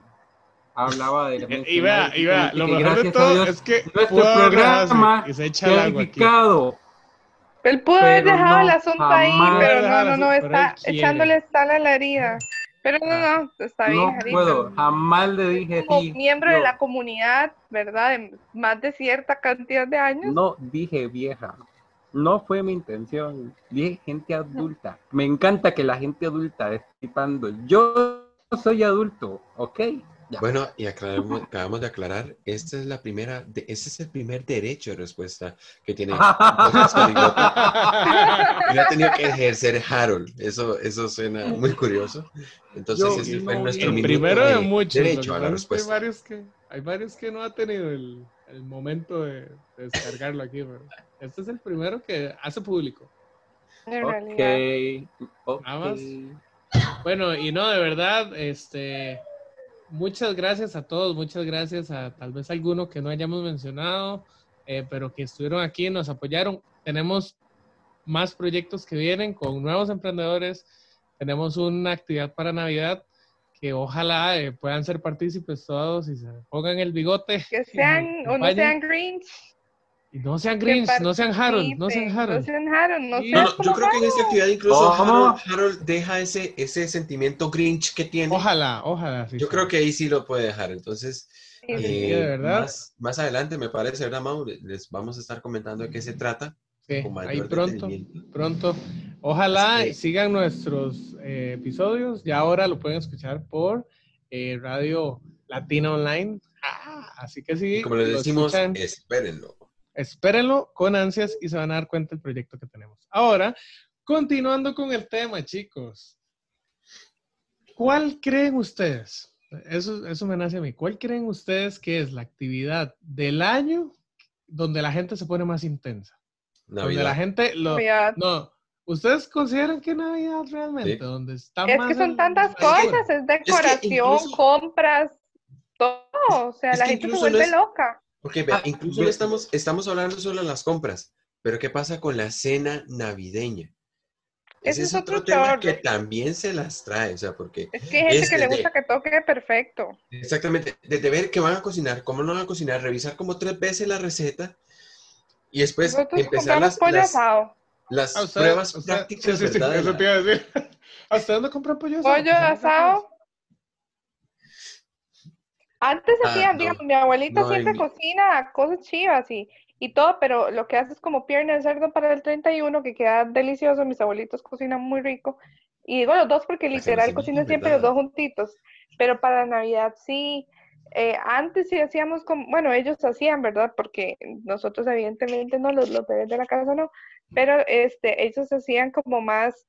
Hablaba de... Eh, Y vea, y vea, lo que mejor de gracias a todo Dios, es que nuestro programa y se echa el agua aquí. Él pudo haber dejado no, el asunto ahí, pero no, no, no, está echándole sal a la herida. Pero no, Ah. no, está bien, No Jarito. puedo, jamás le dije Como sí. miembro de la comunidad, ¿verdad? De más de cierta cantidad de años. No dije vieja. No fue mi intención. Dije gente adulta. Me encanta que la gente adulta esté. Yo soy adulto, ¿ok? Ya. Bueno, y aclaramos- acabamos de aclarar, esta es la primera, de, este es el primer derecho de respuesta que tiene. Y lo ha tenido que ejercer Harold. Eso, eso suena muy curioso. Entonces, Yo ese fue no- nuestro El primero de de muchos. derecho a la respuesta. Hay varios que, hay varios que no ha tenido el, el momento de, de descargarlo aquí, pero este es el primero que hace público. Ok. ok. Nada más. Bueno, y no, de verdad, este, muchas gracias a todos, muchas gracias a tal vez alguno que no hayamos mencionado, eh, pero que estuvieron aquí, nos apoyaron. Tenemos más proyectos que vienen con nuevos emprendedores. Tenemos una actividad para Navidad que ojalá eh, puedan ser partícipes todos y se pongan el bigote. Que sean, o no sean Grinch. No sean Grinch, no sean Harold, no sean Harold. No sean Harold, no sean No, no, yo creo que en esta actividad incluso. Harold, Harold deja ese, ese sentimiento Grinch que tiene. Ojalá, ojalá. sí, Yo sí. creo que ahí sí lo puede dejar. Entonces, Sí, de verdad. Más, más adelante, me parece, ¿verdad, Mau? Les vamos a estar comentando de qué se trata. Ahí pronto, pronto. Ojalá que- sigan nuestros eh, episodios. Ya ahora lo pueden escuchar por eh, Radio Latina Online. Ah, así que sí, Y como les decimos, escuchan, espérenlo. Espérenlo con ansias y se van a dar cuenta del proyecto que tenemos. Ahora, continuando con el tema, chicos. ¿Cuál creen ustedes? Eso, eso me nace a mí. ¿Cuál creen ustedes que es la actividad del año donde la gente se pone más intensa? Donde la Navidad. gente lo, Navidad. no, ¿ustedes consideran que Navidad realmente? Sí. Donde está Es más que son el- tantas el- cosas, es decoración, incluso- compras, todo, o sea, Es la gente se no vuelve es- loca. Vea, Ah, incluso ve- estamos, estamos hablando solo de las compras, pero ¿qué pasa con la cena navideña? Ese Ese es otro otro tema que también se las trae, o sea, porque Es que hay gente Es que le gusta que toque perfecto. exactamente, desde ver qué van a cocinar, cómo no van a cocinar, revisar como tres veces la receta y después Nosotros empezar las, pollo las, asado. las Ah, usted- pruebas usted- prácticas, sí, sí, sí, ¿verdad? de eso la- te iba a decir. ¿Hasta dónde compran pollo asado? Pollo asado. Antes Ah, hacían, no. digamos, mi abuelita No, siempre cocina cosas chivas y, y todo, pero lo que hace es como pierna de cerdo para el 31, que queda delicioso. Mis abuelitos cocinan muy rico. Y digo los dos porque literal cocinan siempre los dos juntitos. Pero para Navidad sí. Eh, antes sí hacíamos como, bueno, ellos hacían, ¿verdad? Porque nosotros evidentemente no, los, los bebés de la casa no, pero este, ellos hacían como más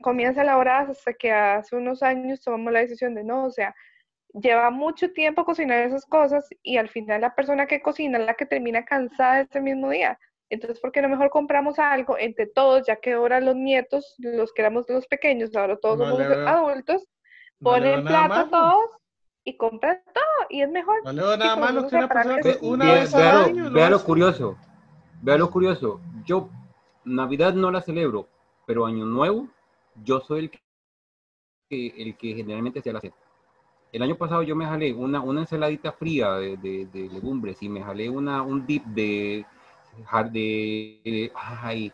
comidas elaboradas hasta que hace unos años tomamos la decisión de no, o sea, lleva mucho tiempo cocinar esas cosas y al final la persona que cocina es la que termina cansada ese mismo día. Entonces, ¿por qué no mejor compramos algo entre todos, ya que ahora los nietos, los que éramos los pequeños, ahora todos No somos veo- adultos, No ponen malo. todos y compran todo y es mejor. No le nada malo no que una persona que- una Vea, vez al vea lo- año. vea lo curioso. Vea lo curioso. Yo Navidad no la celebro, pero Año Nuevo, yo soy el que, el que generalmente hacía la. El año pasado yo me jalé una, una ensaladita fría de, de- de legumbres y me jalé una, un dip de, de, de- ay,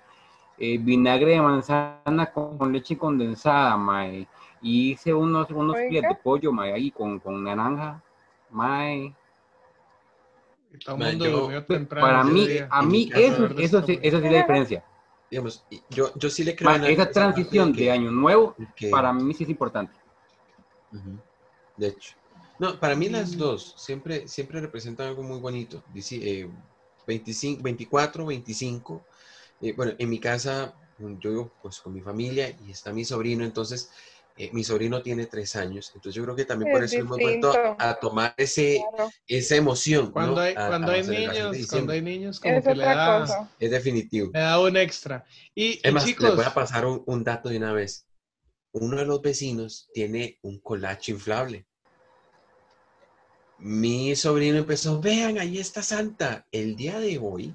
eh, vinagre de manzana con, con leche condensada, mae. Y hice unos, unos filetes de pollo, mae, ahí con, con naranja, mae. Todo el mundo yo- temprano Para mí, día. a mí eso, eso, sí, eso sí es la diferencia. digamos, yo, yo sí le creo Ma, esa transición que- de año nuevo, que- para mí sí es importante. Ujú. De hecho. No, para mí las dos siempre, siempre representan algo muy bonito. Dice, eh, 25, 24, 25. Eh, bueno, en mi casa, yo vivo pues con mi familia y está mi sobrino, entonces eh, mi sobrino tiene tres años, entonces yo creo que también por Es eso hemos vuelto a, distinto. a tomar ese, Claro, esa emoción. Cuando ¿no? hay, a- a cuando la hay niños, cuando hay niños, como es que le da, cosa. Es definitivo. le da un extra. Y, Es y más, les chicos, voy a pasar un, un dato de una vez. Uno de los vecinos tiene un colacho inflable. Mi sobrino empezó, vean, ahí está Santa. El día de hoy,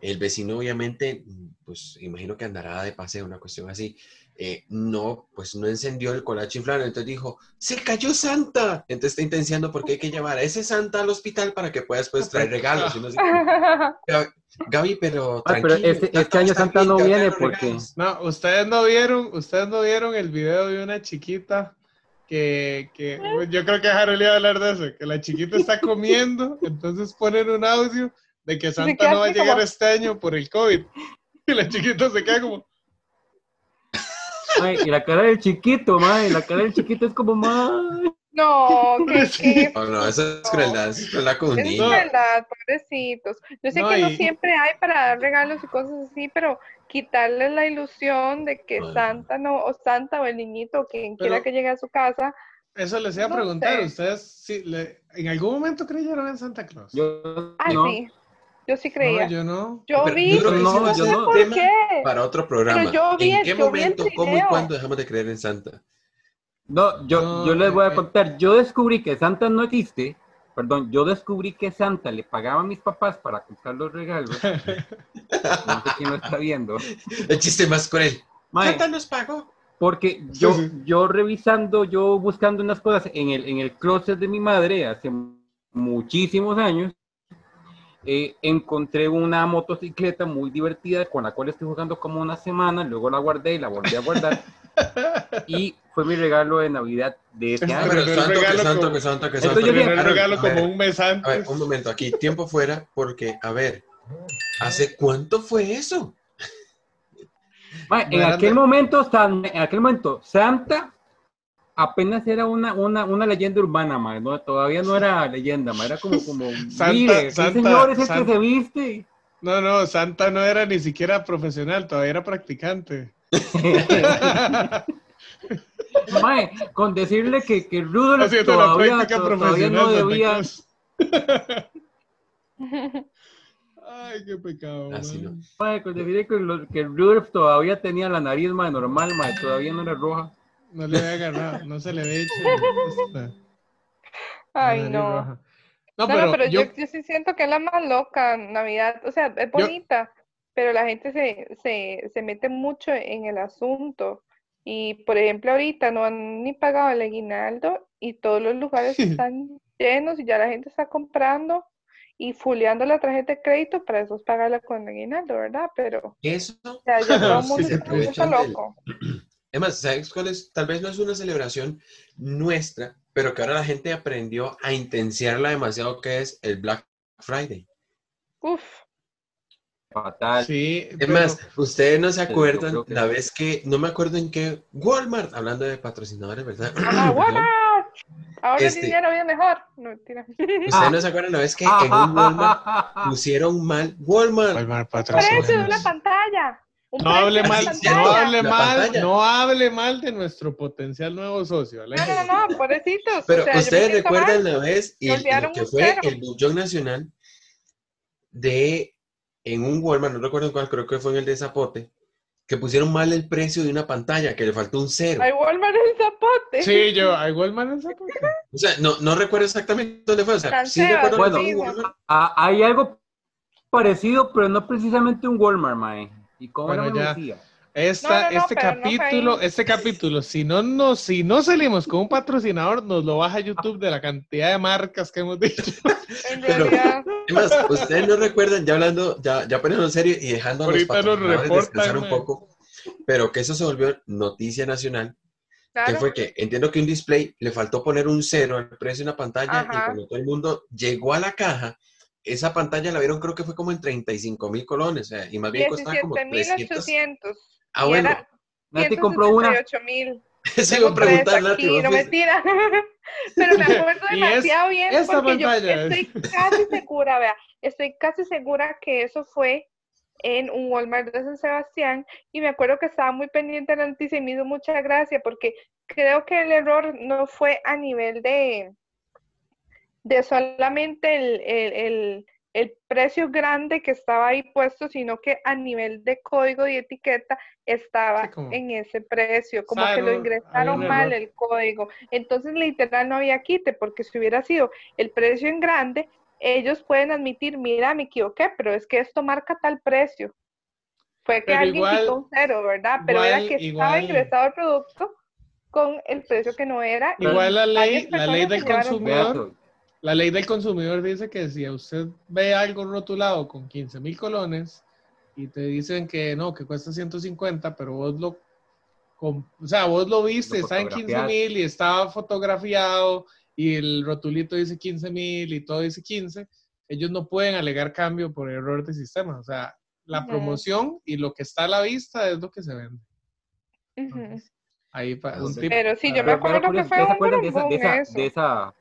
el vecino obviamente, pues imagino que andará de paseo, una cuestión así. eh, no, pues no encendió el colacho inflable. Entonces dijo, se cayó Santa. Entonces está intencionando porque hay que llevar a ese Santa al hospital para que pueda después traer regalos. y no sé. Gaby- pero Ah, pero este- este año Santa bien, no viene porque- regalos. no, ustedes no vieron, ustedes no vieron el video de una chiquita que, que yo creo que Harold iba a hablar de eso, que la chiquita está comiendo, entonces ponen un audio de que Santa no va a llegar como- este año por el COVID. Y la chiquita se queda como, Ay, y la cara del chiquito, mae, la cara del chiquito es como, mae. No, que, que no, eso es crueldad, es crueldad con un Es pobrecitos. Yo sé No, que no siempre hay para dar regalos y cosas así, pero quitarles la ilusión de que Bueno. Santa no, o Santa o el niñito, quien quiera que llegue a su casa, eso les iba a No preguntar, sé. ustedes sí, le- en algún momento creyeron en Santa Claus? Yo no. sí, yo sí no, creía. yo no. Yo Pero vi, yo que no, yo no. un ¿por qué? para otro programa. yo vi ¿En qué yo vi el momento, cómo y cuándo dejamos de creer en Santa? No, yo, No, yo les voy a contar, yo descubrí que Santa no existe, perdón, yo descubrí que Santa le pagaba a mis papás para comprar los regalos. No sé quién lo está viendo. El chiste más cruel. Mae, Santa nos pagó. Porque yo, sí. yo revisando, yo buscando unas cosas en el, en el closet de mi madre hace muchísimos años, eh, encontré una motocicleta muy divertida con la cual estoy jugando como una semana, luego la guardé y la volví a guardar. y fue mi regalo de Navidad de este año. Pero santo, que regalo santo, como- que santo, que santo. yo que santo. regalo A ver, como un mes A ver, antes. un momento, aquí, tiempo fuera, porque, a ver, ¿hace cuánto fue eso? Ma, en aquel momento, San- en aquel momento, Santa apenas era una, una, una leyenda urbana, ma, ¿no? todavía no era leyenda, ma, era como, como Santa- mire, Santa- señor es el Santa- que se viste. No, no, Santa no era ni siquiera profesional, todavía era practicante. Mae, con decirle que, que Rudolph Haciendo la todavía, todavía no debía. Ay, qué pecado. Así man. no. mae, con decirle que, que Rudolph todavía tenía la nariz mae, normal, mae, todavía no era roja. No le había agarrado, no se le había hecho. Ay, no. roja. No, No, pero, no, pero yo, yo, yo sí siento que es la más loca Navidad. O sea, es bonita, pero la gente se, se, se mete mucho en el asunto. Y, por ejemplo, ahorita no han ni pagado el aguinaldo y todos los lugares están llenos y ya la gente está comprando y fuleando la tarjeta de crédito para después pagarla con el aguinaldo, ¿verdad? Pero Eso, o sea, ya todo el Sí, mundo se está del- loco. Además, ¿sabes cuál es? Tal vez no es una celebración nuestra, pero que ahora la gente aprendió a intensiarla demasiado, que es el Black Friday. Uf, Fatal. sí, Es pero- más, ustedes no se acuerdan que la sí. vez que, no me acuerdo en qué, Walmart, hablando de patrocinadores, ¿verdad? ¡Ah, Walmart! Ahora Este- el dinero viene mejor. No, mentira. Ustedes no se acuerdan la vez que en un Walmart pusieron mal Walmart. Walmart precio de patrocina. una pantalla. Un No hable mal, no hable mal, no hable mal de nuestro potencial nuevo socio. No, no, no, no, pobrecitos. Pero o sea, ustedes recuerdan la vez el- lo que fue cero. el bullón nacional de en un Walmart, no recuerdo cuál, creo que fue en el de Zapote, que pusieron mal el precio de una pantalla, que le faltó un cero. Ay, Walmart el zapote. Sí, yo, ¿hay Walmart en Zapote? O sea, no, no recuerdo exactamente dónde fue. O sea, sí recuerdo Bueno. en hay algo parecido, pero no precisamente un Walmart, mae. ¿Y cómo Bueno, era ya. decía? Esta, No, no, no, este no capítulo, ahí. este capítulo, si no, no, si no salimos con un patrocinador, nos lo baja YouTube de la cantidad de marcas que hemos dicho. En Pero- realidad. Es más, ustedes no recuerdan, ya hablando, ya, ya poniendo en serio y dejando a los patrocinadores reportan, descansar un poco, pero que eso se volvió noticia nacional, que Claro. fue que entiendo que un display le faltó poner un cero al precio de una pantalla y Ajá. cuando todo el mundo llegó a la caja, esa pantalla la vieron creo que fue como en 35 mil colones, o sea, y más bien costaba como 300. 17.800. Ah, y bueno, Nati compró una. 178,000. eso iba a preguntar, Nati, aquí, no mentira. Pero me acuerdo es- demasiado bien esta porque yo estoy casi segura, vea, estoy casi segura que eso fue en un Walmart de San Sebastián y me acuerdo que estaba muy pendiente de la noticia y me hizo mucha gracia porque creo que el error no fue a nivel de, de solamente el, el, el- el precio grande que estaba ahí puesto, sino que a nivel de código y etiqueta estaba Sí, como- en ese precio, como que lo ingresaron mal el código. Entonces, literal, no había quite, porque si hubiera sido el precio en grande, ellos pueden admitir, mira, me equivoqué, pero es que esto marca tal precio. Fue que Pero alguien igual- quitó un cero, ¿verdad? Pero era igual- que estaba ingresado el producto con el precio que no era. Igual la ley, la ley del consumidor, la ley del consumidor dice que si a usted ve algo rotulado con 15 mil colones y te dicen que no, que cuesta 150, pero vos lo, o sea, vos lo viste, Lo está en 15 fotografiaste. mil y estaba fotografiado y el rotulito dice 15 mil y todo dice 15, ellos no pueden alegar cambio por error de sistema. O sea, la Ujú. promoción y lo que está a la vista es lo que se vende. Ujú. Entonces, ahí pa- Ah, un sí. tip, Pero sí, yo me acuerdo que fue ¿ustedes se un de esa, de esa,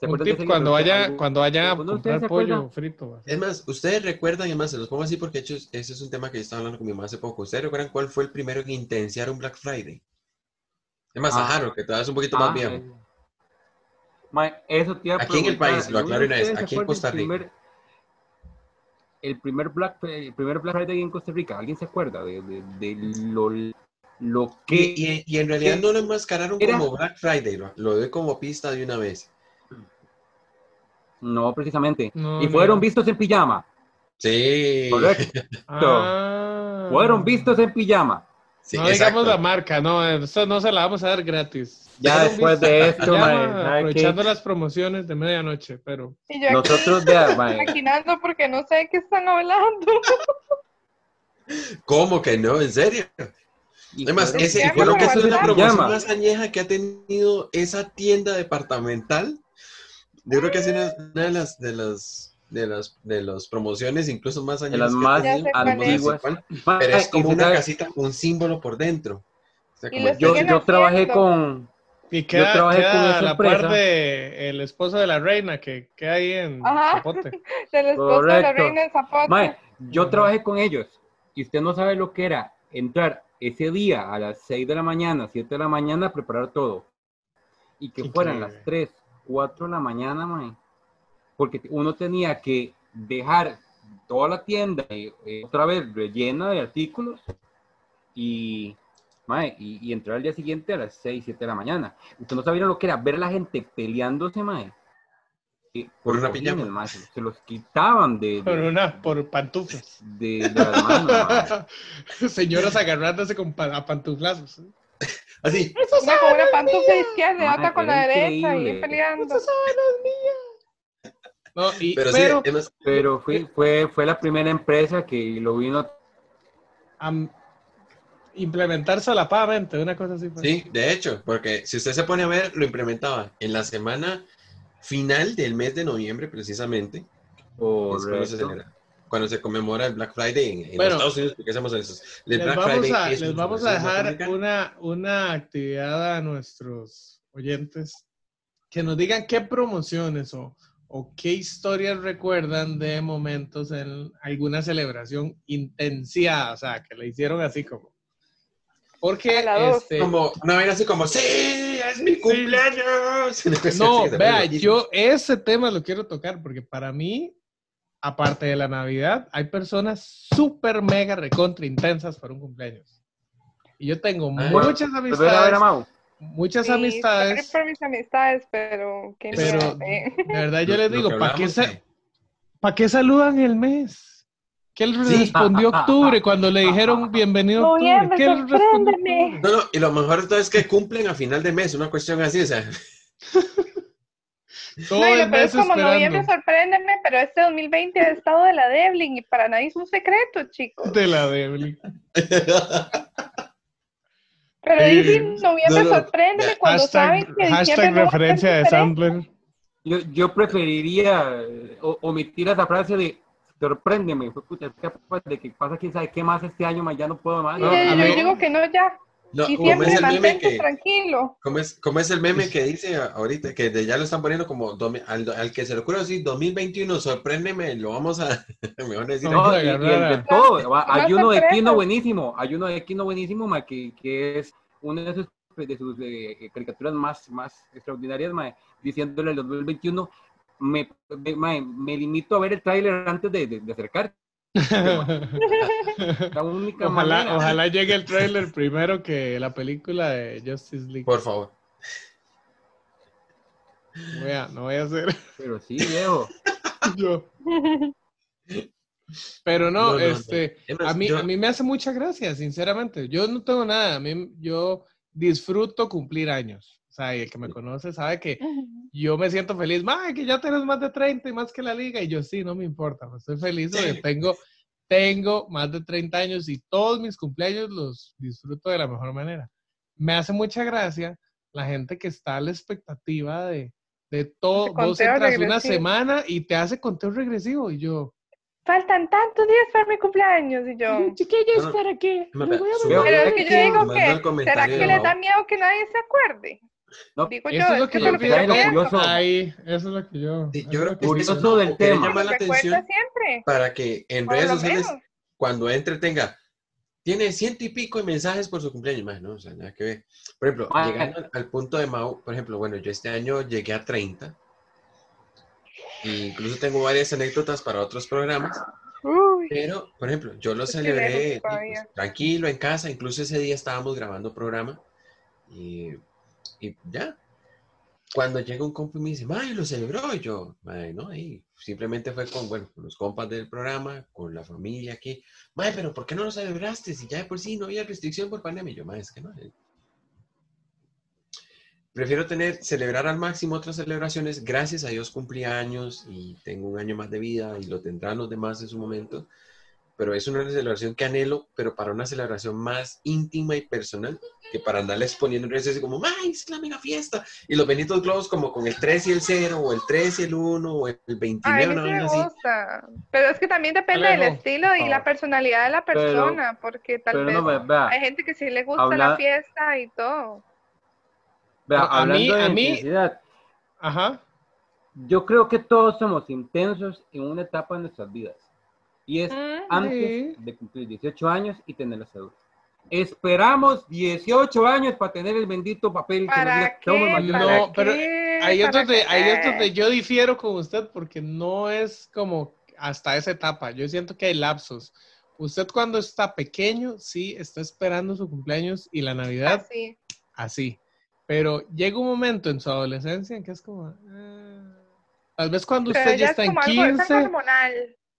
un tip cuando Algo- cuando vayan a ¿Alguno de comprar pollo frito. así. Es más, ustedes recuerdan, y además se los pongo así porque de hecho ese es un tema que yo estaba hablando con mi mamá hace poco. ¿Ustedes recuerdan cuál fue el primero en intensiar un Black Friday? Es más, Ah. a Harold, que todavía es un poquito Ah, más viejo. eh. Mae, eso te iba a Aquí en el país, lo ¿alguno aclaro una vez, aquí en Costa el Rica. primer- el primer Black el primer Black Friday en Costa Rica, ¿alguien se acuerda de, de, de lo, lo que Y, y- y en realidad no lo enmascararon Era- como Black Friday, lo, lo doy como pista de una vez. No precisamente No, y no. fueron vistos en pijama, Sí. correcto, Ah. fueron vistos en pijama. Sí, no exacto. digamos la marca, no, eso no se la vamos a dar gratis. Ya después de esto, mae, aprovechando las promociones de medianoche, pero Y yo aquí Nosotros vea, mae, maquinando porque no sé de qué están hablando. ¿Cómo que no? ¿En serio? y Además, ese Ya creo que es una aguantaron. promoción Pijama. más añeja que ha tenido esa tienda departamental. Yo creo que es una, una de las de las de las de las promociones incluso más añejas las que ha más antiguas. pero es y como una casita con un símbolo por dentro. O sea, Y como yo, yo trabajé con y queda, trabajé queda con esa la empresa. par de el esposo de la reina que queda ahí en Ajá. Zapote. Del esposo de la Correcto. reina de Zapote. Yo Ajá. trabajé con ellos y usted no sabe lo que era entrar ese día a las 6 de la mañana, 7 de la mañana a preparar todo y que fueran las Increíble. 3, 4 de la mañana, mae. Porque uno tenía que dejar toda la tienda eh, eh, otra vez rellena de artículos y, mae, y, y entrar al día siguiente a las 6, 7 de la mañana. Usted no sabía lo que era ver a la gente peleándose, mae, Por una cojines, pijama. mae, se, los quitaban de, Por de, una, por pantuflas. de- de las manos. mae. Señoras agarrándose con a pantuflazos. Así, Una con una pantufla izquierda y Mae, otra con la derecha y peleando. No, y, pero, pero, sí, hemos- Pero fue, fue, fue la primera empresa que lo vino am- implementar solapadamente, una cosa así. fue. sí, de hecho, porque si usted se pone a ver, lo implementaba en la semana final del mes de noviembre, precisamente. Correcto. Cuando se conmemora el Black Friday en, en Bueno, los Estados Unidos, porque hacemos eso. El Les Black vamos, Friday a, es les un- vamos a dejar una, una actividad a nuestros oyentes que nos digan qué promociones o, o qué historias recuerdan de momentos en alguna celebración intensiada, o sea, que le hicieron así como. Porque este, Como una vaina así como, ¡Sí! ¡Es mi cumpleaños! Cosa No, vea, yo ese tema lo quiero tocar porque para mí, aparte de la Navidad, hay personas súper mega recontra intensas para un cumpleaños. Y yo tengo Ah, muchas ¿Te ver a a amistades, Mau? muchas Sí, amistades, por mis amistades, pero qué pero eh. de verdad yo les digo, ¿para qué, sa- ¿para qué saludan el mes? ¿Qué le Sí. respondió octubre cuando le dijeron bienvenido a octubre? No, no, y lo mejor de todo es que cumplen a final de mes, una cuestión así, o sea, Todo No, y lo peor es como noviembre, esperando. sorpréndeme, pero este 2020 ha estado de la Devlin y para nadie es un secreto, chicos. De la Devlin. Pero Sí. dicen noviembre, No, no. sorpréndeme cuando saben Hashtag, que diciembre hashtag referencia de. Sampler. Yo, yo preferiría eh, o- omitir esa frase de sorpréndeme, fue puta, es capaz de que pasa quién sabe qué más este año, más ya no puedo más. Yo, No, yo mí- digo que no ya. No, Y como siempre es el meme mantente que, tranquilo. como es, como es el meme que dice ahorita, que de- ya lo están poniendo como, domi- al, al que se le ocurre decir 2021, sorpréndeme, lo vamos a, decir, Vamos No, a y, y agarrar el de a- todo. Hay uno de. Kino buenísimo, hay uno de Kino buenísimo, ma, que, que es una de sus, de sus eh, caricaturas más, más extraordinarias, ma, diciéndole al 2021, me, me, ma, me limito a ver el tráiler antes de, de, de acercar. La única Ojalá, manera. ojalá llegue el trailer primero que la película de Justice League. por favor. No voy a, no voy a hacer Pero sí, viejo. yo. Pero no, No, no, no. este, más, a mí, yo- a mí me hace mucha gracia, sinceramente. Yo no tengo nada, a mí, yo disfruto cumplir años. Sea, y el que me conoce sabe que yo me siento feliz, ¡Mae, que ya tienes más de 30 y más que la liga! Y yo sí, no me importa, pues, estoy feliz porque Sí. tengo, tengo más de 30 años y todos mis cumpleaños los disfruto de la mejor manera. Me hace mucha gracia la gente que está a la expectativa de, de todo. Vos entras una regresivo. semana y te hace conteo regresivo y yo, Faltan tantos días para mi cumpleaños y yo. chiquillos, No, no. ¿para qué? Me- Me voy a su- Pero es que yo digo que, ¿será que Mau. da miedo que nadie se acuerde? No, Digo Eso yo, es lo que que yo lo que pienso. Curioso. Ahí, eso es lo que yo. Sí, eso yo es creo lo que Curioso del tema. llama la atención siempre. para que en por redes lo sociales, menos. cuando entre, tenga, tiene ciento y pico de mensajes por su cumpleaños, más, ¿no? O sea, nada que ver. Por ejemplo, Ah. llegando al- al punto de Mau, por ejemplo, bueno, yo este año llegué a 30. E incluso tengo varias anécdotas para otros programas. Uy, Pero, por ejemplo, yo lo celebré pues, tranquilo en casa, incluso ese día estábamos grabando programa y, y ya. Cuando llega un compa y me dice, May, lo celebró, y yo, May, no, y simplemente fue con, bueno, los compas del programa, con la familia aquí, May, pero ¿por qué no lo celebraste? Si ya de por sí no había restricción por pandemia, y yo, May, es que no. eh". Prefiero tener, celebrar al máximo otras celebraciones. Gracias a Dios cumplí años y tengo un año más de vida y lo tendrán los demás en su momento. Pero es una celebración que anhelo, pero para una celebración más íntima y personal que para andarles poniendo en redes así como, ¡ay, es la mega fiesta! Y los benitos globos como con el 3 y el 0, o el 3 y el 1, o el 29, Ay, sí me así. gusta. Pero es que también depende del estilo y la Ah. personalidad de la Pero- persona, porque tal vez no, vea, hay gente que sí le gusta Habla- la fiesta y todo. vea, a mí- de a mí- intensidad, Ajá. yo creo que todos somos intensos en una etapa de nuestras vidas. Y es Mm, antes Sí. de cumplir 18 años y tener la cédula. Esperamos 18 años para tener el bendito papel que nos ¿Para que qué? mayores. No, ¿Para pero qué? Ahí es, ¿Para donde, ahí es donde yo difiero con usted porque no es como hasta esa etapa. Yo siento que hay lapsos. Usted cuando está pequeño, sí, está esperando su cumpleaños y la Navidad Así. así. Pero llega un momento en su adolescencia en que es como... ah, Tal vez cuando Pero usted ya ya está es en como algo, es algo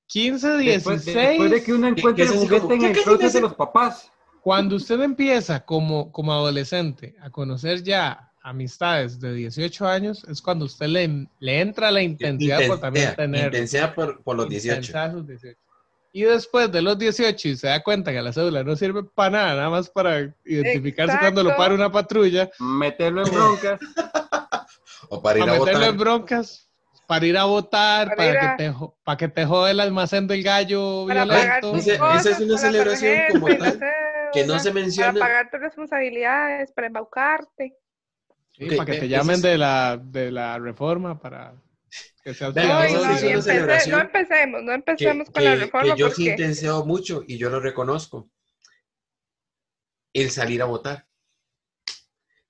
15, hormonal. 15, Después, 16, después de que uno encuentre que el es así juguete como, en ¿qué el closet de los papás. cuando usted empieza como, como adolescente a conocer ya amistades de 18 años, es cuando usted le, le entra la intensidad por también tener intensidad por, por los 18. intensidad a sus 18. Y después de los 18 y se da cuenta que la cédula no sirve para nada, nada más para identificarse cuando lo Exacto. para una patrulla, Meterlo en broncas. O para ir para a meterlo votar. en broncas, para ir a votar, Para para, a- que te, para que te jode el almacén del gallo Para pagar violento. tus Ese- esa cosas, es una para celebración protegerte, como tal, la que no se menciona. Para pagar tus responsabilidades, para embaucarte. Sí, Ok, para que ve, te llamen es- de la, de la reforma para que seas esa no, una empecé- no empecemos, no que, empecemos con la que- reforma que yo sí porque intenseo mucho y yo lo reconozco. El salir a votar.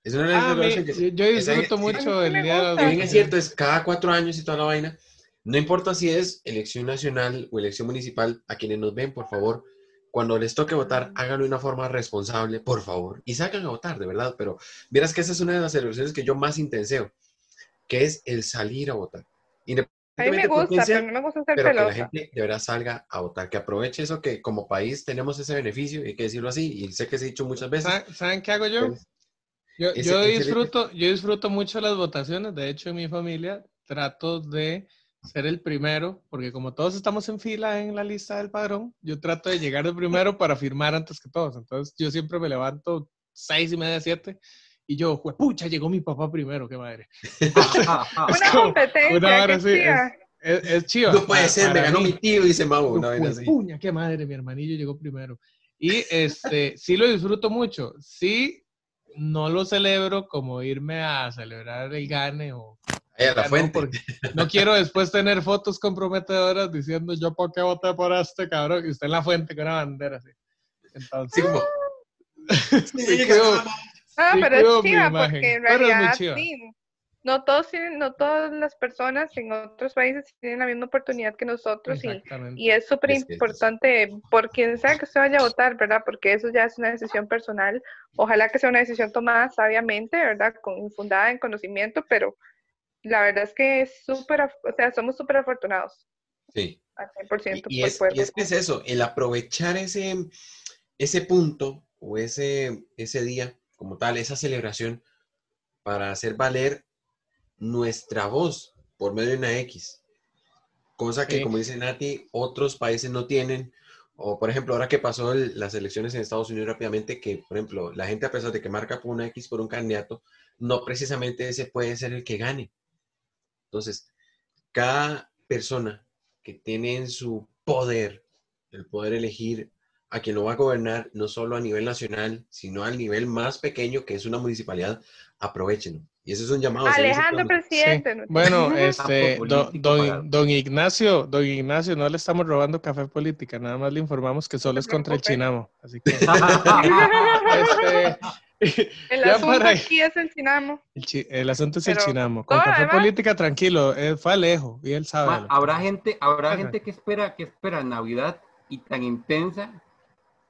Es una de las Ah, me- celebraciones que yo esa- disfruto sí. mucho A mí el me día de bien es cierto, es cada cuatro años y toda la vaina. No importa si es elección nacional o elección municipal, a quienes nos ven, por favor, cuando les toque votar, háganlo de una forma responsable, por favor. Y salgan a votar, de verdad. Pero vieras que esa es una de las celebraciones que yo más intenseo, que es el salir a votar. a mí me gusta, sea, pero no me gusta ser pero que la gente de verdad salga a votar, que aproveche eso, que como país tenemos ese beneficio, hay que decirlo así, y sé que se ha dicho muchas veces. ¿Saben, saben qué hago yo? Pues, Yo, ese- yo ese- disfruto, yo disfruto mucho las votaciones. De hecho, en mi familia trato de ser el primero, porque como todos estamos en fila en la lista del padrón, yo trato de llegar de primero para firmar antes que todos. Entonces, yo siempre me levanto seis y media, siete, y yo, pucha, llegó mi papá primero, qué madre. Una como competencia, una qué así, chida. Es, es chiva. No puede para- ser, me ganó mí. mi tío, dice Mau, vaina así. puña, qué madre, mi hermanillo llegó primero. Y este, sí lo disfruto mucho. Sí, no lo celebro como irme a celebrar el gane o Ahí a la no, fuente. porque no quiero después tener fotos comprometedoras diciendo yo por qué voté por este cabrón y usted en la fuente con una bandera así. Entonces, como, sí quedó- Ah, sí pero es chiva, porque en pero es muy realidad chiva. sí, no todos tienen, no todas las personas en otros países tienen la misma oportunidad que nosotros y, y es súper Es que es importante por quien sea que usted vaya a votar, ¿verdad? Porque eso ya es una decisión personal. Ojalá que sea una decisión tomada sabiamente, ¿verdad? Con, fundada en conocimiento, pero la verdad es que es súper, o sea, somos súper afortunados sí. al 100% Y, y por es, poder y es que es eso, el aprovechar ese, ese punto o ese, ese día como tal, esa celebración, para hacer valer nuestra voz por medio de una X. Cosa que, Sí. como dice Nati, otros países no tienen. O, por ejemplo, ahora que pasó el- las elecciones en Estados Unidos rápidamente, que, por ejemplo, la gente, a pesar de que marca por una X por un candidato, no precisamente ese puede ser el que gane. Entonces, cada persona que tiene en su poder el poder elegir a quien lo va a gobernar, no solo a nivel nacional, sino al nivel más pequeño, que es una municipalidad, aprovechenlo. Y eso es un llamado. Alejandro, presidente. Sí. ¿no? Bueno, este, don, don- Ignacio, don Ignacio, no le estamos robando café política, nada más le informamos que solo es contra el chinamo. Así que, este, El asunto para- aquí es el Sinamo. el, chi- el asunto es el chinamo. Con café además- política, tranquilo, él fue Alejo y él sabe. Habrá gente, habrá Ajá. gente que espera, que espera Navidad y tan intensa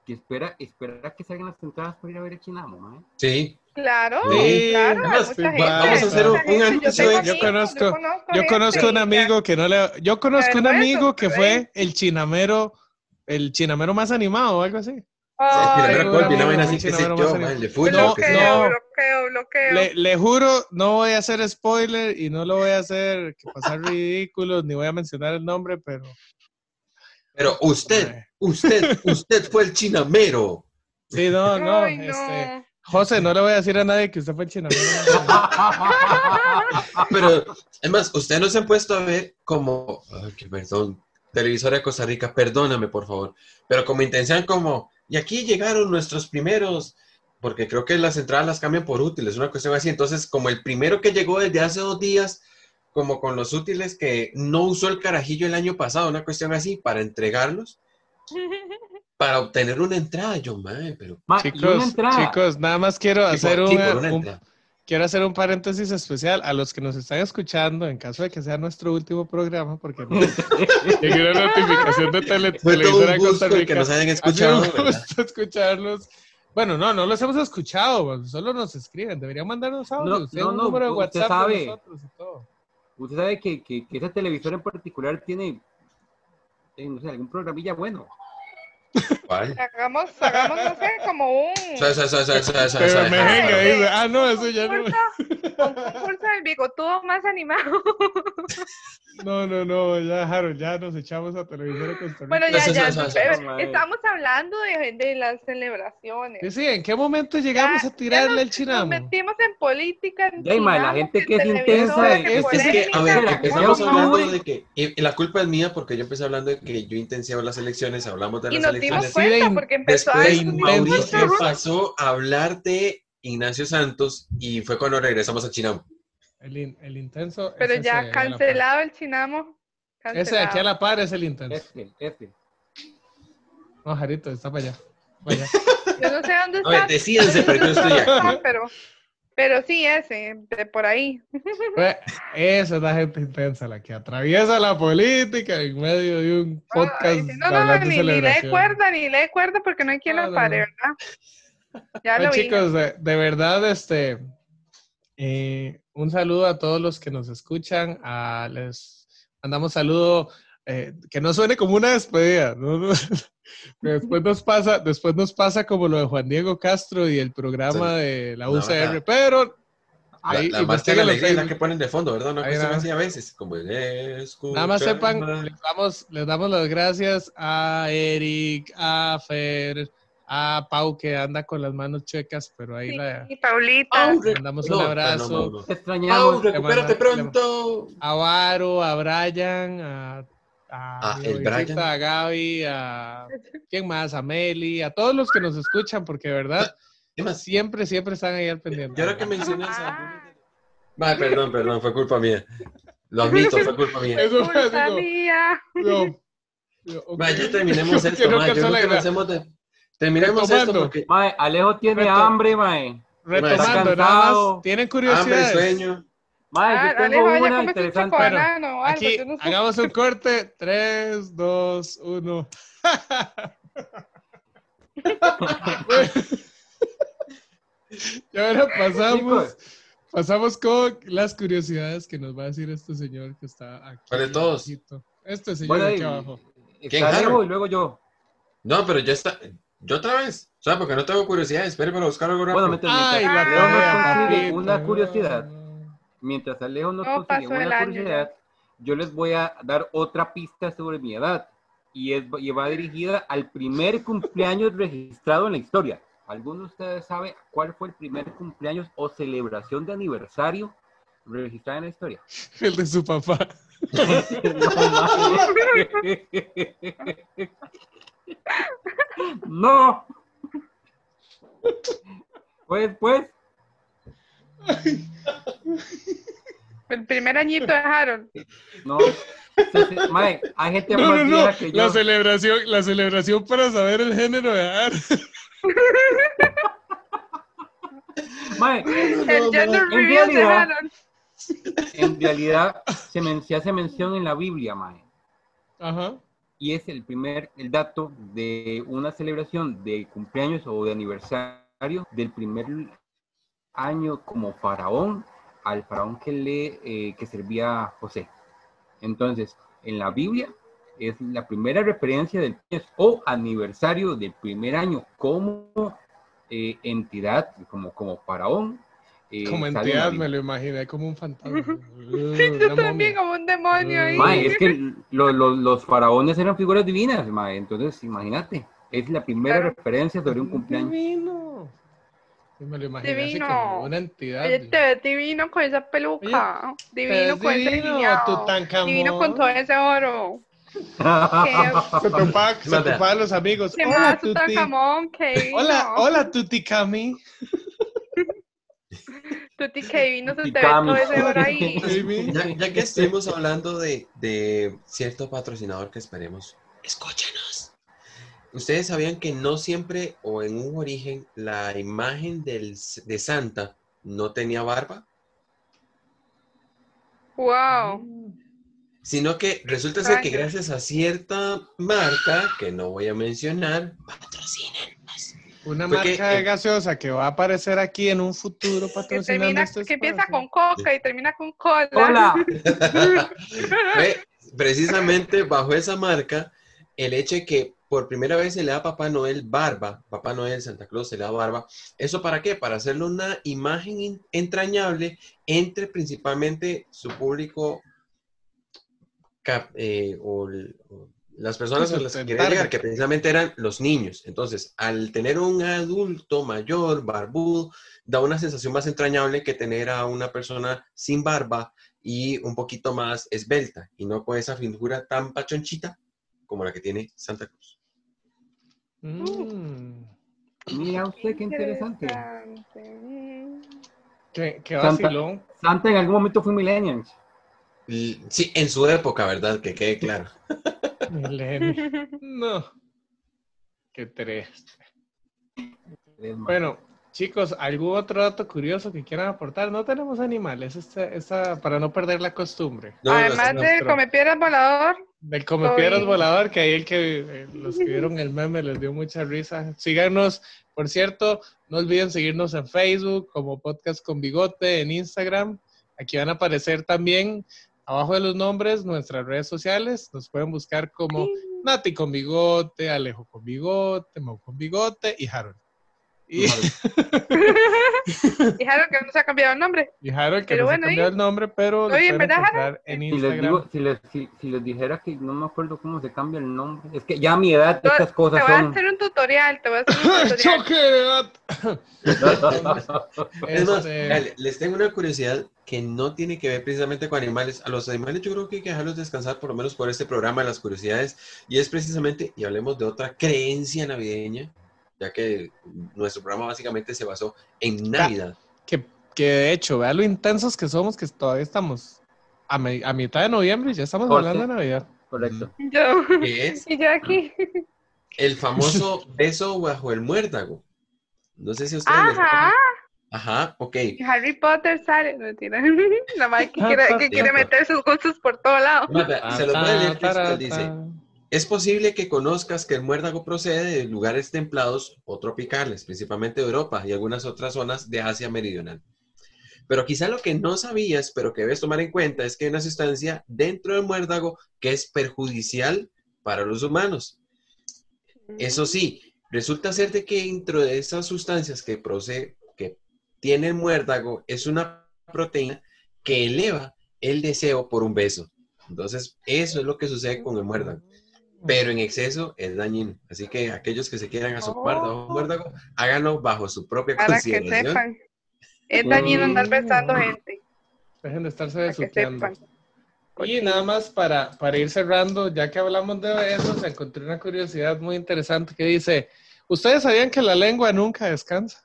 que espera, espera que salgan las entradas para ir a ver el Chinamo, mae. Sí, Claro, Sí, claro, además, mucha va- gente. vamos a hacer un- un gente. anuncio yo amigos, conozco- Yo conozco un amigo que no le. Yo conozco un eso, amigo que fue el chinamero, el chinamero más animado o algo así. Yo, yo. Le, le juro, no voy a hacer spoiler y no lo voy a hacer que pasar ridículos, ni voy a mencionar el nombre, pero. Pero usted, usted, usted fue el chinamero. Sí, no, no. Ay, no. Este, José, no le voy a decir a nadie que usted fue el chinamero. Pero, además, ustedes no se han puesto a ver como, ay, que perdón, televisora de Costa Rica, perdóname, por favor, pero como intención como, y aquí llegaron nuestros primeros, porque creo que las entradas las cambian por útiles, una cuestión así, entonces, como el primero que llegó desde hace dos días, como con los útiles que no usó el carajillo el año pasado, una cuestión así, para entregarlos, para obtener una entrada, yo, madre, pero... Una chicos, entrada. chicos, nada más quiero hacer una- una un, quiero hacer un paréntesis especial a los que nos están escuchando, en caso de que sea nuestro último programa, porque no, llegué una notificación de tele, televisora Costa el que Rica. nos hayan escuchado, gusto escucharlos. Bueno, no, no los hemos escuchado, solo nos escriben. Deberían mandarnos audio. No, no, un no, número de WhatsApp sabe. nosotros y todo. Usted sabe que, que, que esa televisora en particular tiene, eh, no sé, algún programilla bueno. ¿Cuál? Hagamos, hagamos, no sé, como un, suave, Pero suave. mejenga, Ay, dice. Ah, no, eso ya no. un concurso del bigotudo más animado. No, no, no, ya, Harold, ya nos echamos a televisor Costa Rica. Bueno, ya, ya, eso, eso, eso, estamos hablando de, de las celebraciones. Sí, ¿en qué momento llegamos Ya- a tirarle ya el Nos chinamo? metimos en política. en Ya, y, ma, la chinamo, gente que es intensa, es- Es que, a ver, empezamos hablando de que, y la culpa es mía porque yo empecé hablando de que yo intensiaba las elecciones, hablamos de Y las nos dimos elecciones. Así de cuenta in- porque empezó a Después intenso. Mauricio pasó a hablar de Ignacio Santos y fue cuando regresamos a Chinamo. El, in- el intenso. Pero es ese ya a cancelado el chinamo. Ese de aquí a la par es el intenso. Este, este. No, Jarito, está para allá. para allá. Yo no sé dónde A ver, está. decídense, pero yo estoy aquí. pero, pero sí, ese, de por ahí. Pues, Esa es la gente intensa, la que atraviesa la política en medio de un podcast Ay, no, no, de ni, ni le cuerda, ni le cuerda porque no hay quien No, no, pare, no. ¿verdad? Ya Bueno, lo vi. chicos, de, de verdad, este, eh, un saludo a todos los que nos escuchan. a- les mandamos saludo, eh, que no suene como una despedida. después nos pasa, después nos pasa como lo de Juan Diego Castro y el programa de la UCR, la- pero La, ahí la más que alegría es la que ponen de fondo, ¿verdad? No que se me va. hacía a veces. Como Nada más sepan, les damos, les damos las gracias a Eric, a Fer, a Pau que anda con las manos chuecas, pero ahí la Sí, Paulita. le mandamos un abrazo. Te extrañamos. Pau, recupérate pronto. A Varo, a Brian, a, a, Ah, el Brian. a Gaby, a quién más, a Meli, a todos los que nos escuchan, porque de verdad ¿Qué más? siempre, siempre están ahí al pendiente. Y ahora que mencionas a... Ah, Vale, perdón, perdón, fue culpa mía. Lo admito, fue culpa mía. Eso fue así culpa mía. yo- yo, ok. Va, ya terminemos esto, no ma, Yo creo que lo hacemos de... Terminemos esto porque... Mae, Alejo tiene Reto- hambre, mae. Retomando, nada más, ¿tienen Hambre, curiosidades? sueño. Mae, Ah, yo tengo Alejo, una un interesante. Aquí, yo no sé. hagamos un corte. 3, 2, 1. y ahora pasamos, pasamos con las curiosidades que nos va a decir este señor que está aquí. ¿Cuál de todos? Este señor Bueno, aquí y- abajo. ¿Quién, Alejo y luego yo. No, pero ya está... Yo otra vez. O sea, porque no tengo curiosidad. Espere para buscar algo Bueno, rápido. mientras, Ay, mientras nos tarea, consigue papito. una curiosidad, mientras Alejo nos No, consigue una año curiosidad, yo les voy a dar otra pista sobre mi edad. Y, es, y va dirigida al primer cumpleaños registrado en la historia. ¿Alguno de ustedes sabe cuál fue el primer cumpleaños o celebración de aniversario registrada en la historia? El de su papá. No. Pues, pues, El primer añito de Harold. no. Sí, sí, mae, hay gente No, más no, no. vieja que yo. La celebración, la celebración para saber el género de Ar. Mae, El gender En de realidad- Harold. en realidad se, men- se hace mención en la Biblia, mae. Ajá. Y es el primer, el dato de una celebración de cumpleaños o de aniversario del primer año como faraón al faraón que le eh, que servía a José. Entonces, en la Biblia es la primera referencia del o aniversario del primer año como eh, entidad, como, como faraón. Como entidad me lo imaginé, como un fantasma. Sí, yo también como un demonio ahí. Mae, es que lo- lo- los faraones eran figuras divinas, mae, entonces imagínate, es la primera Claro. referencia sobre un cumpleaños. Divino. Sí, me lo imaginé así Divino. como una entidad. Oye, te ves divino con esa peluca. divino con ese divino. Tutankamón. Divino con todo ese oro. Se topaba, se los amigos. Hola, Tuti. Hola, hola, Tuti Cami. Tuti que vino se te ve Tuticami. todo ese oro ahí. Ya, ya que estemos hablando de, de cierto patrocinador que esperemos, escúchanos. ¿Ustedes sabían que no siempre o en un origen la imagen del, de Santa no tenía barba? Wow. Sino que resulta ser que gracias a cierta marca, que no voy a mencionar, patrocinen, pues, Una que, marca de eh, gaseosa que va a aparecer aquí en un futuro Que, patrocinando termina, este que empieza con coca y termina con cola. Hola. Precisamente bajo esa marca el hecho de que por primera vez se le da a Papá Noel barba, Papá Noel, Santa Claus se le da barba. ¿Eso para qué? Para hacerle una imagen entrañable entre principalmente su público cap- eh, o, el- o las personas a las que quería llegar, que precisamente eran los niños. Entonces, al tener un adulto mayor, barbudo, da una sensación más entrañable que tener a una persona sin barba y un poquito más esbelta y no con esa figura tan pachonchita como la que tiene Santa Cruz. Mm, Mira usted qué interesante. Mm. qué, qué Santa- vacilón. Santa en algún momento fue millennials. Y- Sí, en su época, ¿verdad? Que quede claro. Milenio. No. Qué triste. Bueno, chicos, ¿algún otro dato curioso que quieran aportar? No tenemos animales, esta, esta, para no perder la costumbre. No, Además no, de nuestro- comer piedras volador, Del come piedras Soy- volador, que ahí el que eh, los que vieron el meme les dio mucha risa. Síganos, por cierto, no olviden seguirnos en Facebook como Podcast con Bigote, en Instagram. Aquí van a aparecer también abajo de los nombres nuestras redes sociales. Nos pueden buscar como Nati con Bigote, Alejo con Bigote, Mau con Bigote y Harold. Y, que no se ha cambiado el nombre. y Harold, que Pero no se bueno, ¿y? el nombre, pero lo Oye, ¿en pueden verdad, encontrar en Si les, Instagram. digo, si, les, si, si les dijera que no me acuerdo cómo se cambia el nombre, es que ya a mi edad Te estas te cosas voy a hacer un tutorial, te voy a hacer un tutorial. ¡Choque de edad! Es más, Este, dale, les tengo una curiosidad que no tiene que ver precisamente con animales. A los animales yo creo que hay que dejarlos descansar por lo menos por este programa de las curiosidades. Y es precisamente, y hablemos de otra creencia navideña, ya que nuestro programa básicamente se basó en Navidad. que, que de hecho, vea lo intensos que somos, que todavía estamos a, me- a mitad de noviembre y ya estamos hablando de Navidad. Correcto. Yo, es y yo aquí. el famoso beso bajo el muérdago. No sé si ustedes les Ajá, Ajá, ok. Harry Potter sale, no mentira. La madre que quiere, que quiere meter sus gustos por todo lado. Se los voy a leer dice. Es posible que conozcas que el muérdago procede de lugares templados o tropicales, principalmente de Europa y algunas otras zonas de Asia Meridional. Pero quizá lo que no sabías, pero que debes tomar en cuenta, es que hay una sustancia dentro del muérdago que es perjudicial para los humanos. Eso sí, resulta ser de que dentro de esas sustancias que, procede, que tiene el muérdago es una proteína que eleva el deseo por un beso. Entonces, eso es lo que sucede con el muérdago pero en exceso es dañino. Así que aquellos que se quieran asopar de un muérdago, háganlo bajo su propia Para que sepan. Es dañino andar besando gente. Dejen de estarse besuqueando. Y nada más para, para ir cerrando, ya que hablamos de besos, encontré una curiosidad muy interesante que dice, ¿ustedes sabían que la lengua nunca descansa?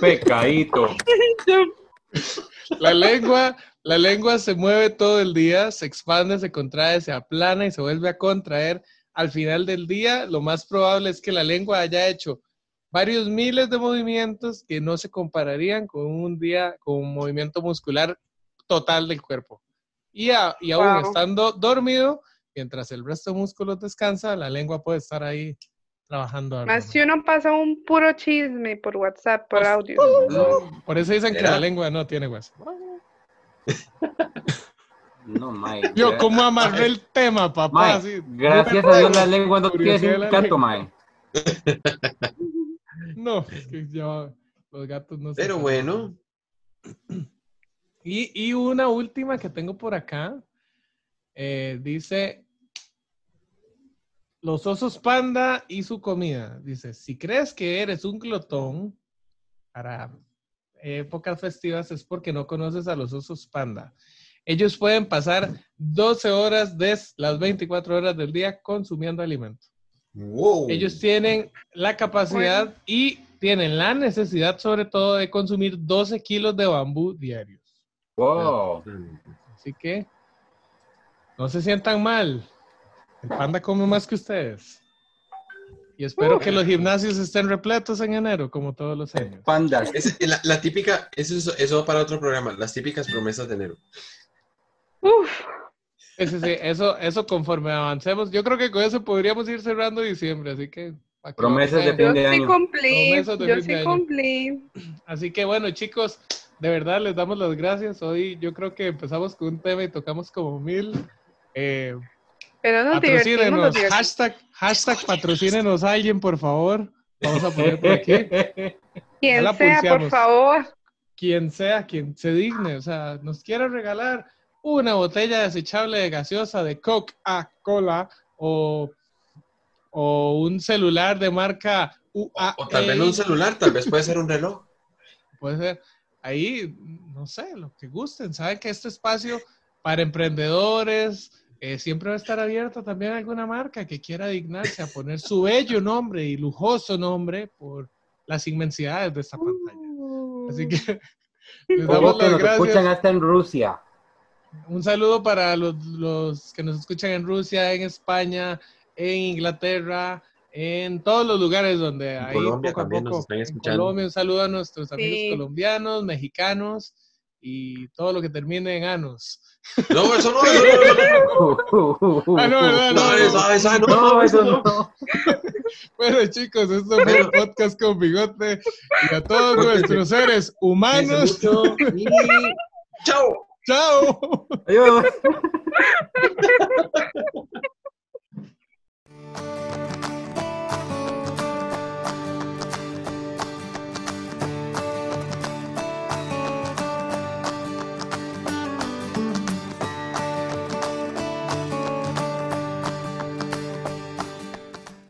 Pecadito. La lengua, la lengua se mueve todo el día, se expande, se contrae, se aplana y se vuelve a contraer. Al final del día, lo más probable es que la lengua haya hecho varios miles de movimientos que no se compararían con un día, con un movimiento muscular total del cuerpo. Y, a- y aún Wow. estando dormido, mientras el resto de músculos descansa, la lengua puede estar ahí trabajando. Más si uno pasa un puro chisme por WhatsApp, por Pues, audio. Por eso dicen que la lengua no tiene hueso. No, mae. Yo, ¿cómo amarré el tema, papá? Mae, Así, gracias a Dios la lengua no tiene lengua. mae. No, es que ya los gatos no se Pero bueno, Y, y una última que tengo por acá. eh, dice los osos panda y su comida. Dice, si crees que eres un glotón para épocas festivas es porque no conoces a los osos panda. Ellos pueden pasar 12 horas de las 24 horas del día consumiendo alimento. wow. Ellos tienen la capacidad y tienen la necesidad sobre todo de consumir 12 kilos de bambú diarios. Wow. Así que no se sientan mal. El panda come más que ustedes. Y espero que los gimnasios estén repletos en enero, como todos los años. Pandas. Es la, la típica, eso es eso para otro programa, las típicas promesas de enero. Uf, Sí, sí, sí, eso, eso conforme avancemos. Yo creo que con eso podríamos ir cerrando diciembre, así que... ¿para qué Promesas de Yo fin de sí año. cumplí, Promesas de yo fin sí de año. cumplí. Así que bueno, chicos, de verdad les damos las gracias. Hoy yo creo que empezamos con un tema y tocamos como mil. Eh, Pero nos nos patrocínenos, divertimos. hashtag, hashtag patrocínenos a alguien, por favor. Vamos a poner por aquí. Quien sea, por favor. Quien sea, quien se digne, o sea, nos quiera regalar una botella desechable de gaseosa de Coca-Cola o, o un celular de marca UAE. O tal vez no un celular, tal vez puede ser un reloj. Puede ser. Ahí, no sé, lo que gusten. Saben que este espacio para emprendedores eh, siempre va a estar abierto también a alguna marca que quiera dignarse a poner su bello nombre y lujoso nombre por las inmensidades de esta pantalla. Así que les damos las nos escuchan gracias. hasta en Rusia. Un saludo para los, los que nos escuchan en Rusia, en España, en Inglaterra, en todos los lugares donde Colombia poco a también nos poco. En escuchando. Colombia, un saludo a nuestros amigos Sí. colombianos, mexicanos y todo lo que termine en anos. No, eso no, eso ah, no. Ah, no. No, eso no. bueno, chicos, esto fue el podcast con bigote y a todos nuestros seres humanos. Chao. Chao. Adiós.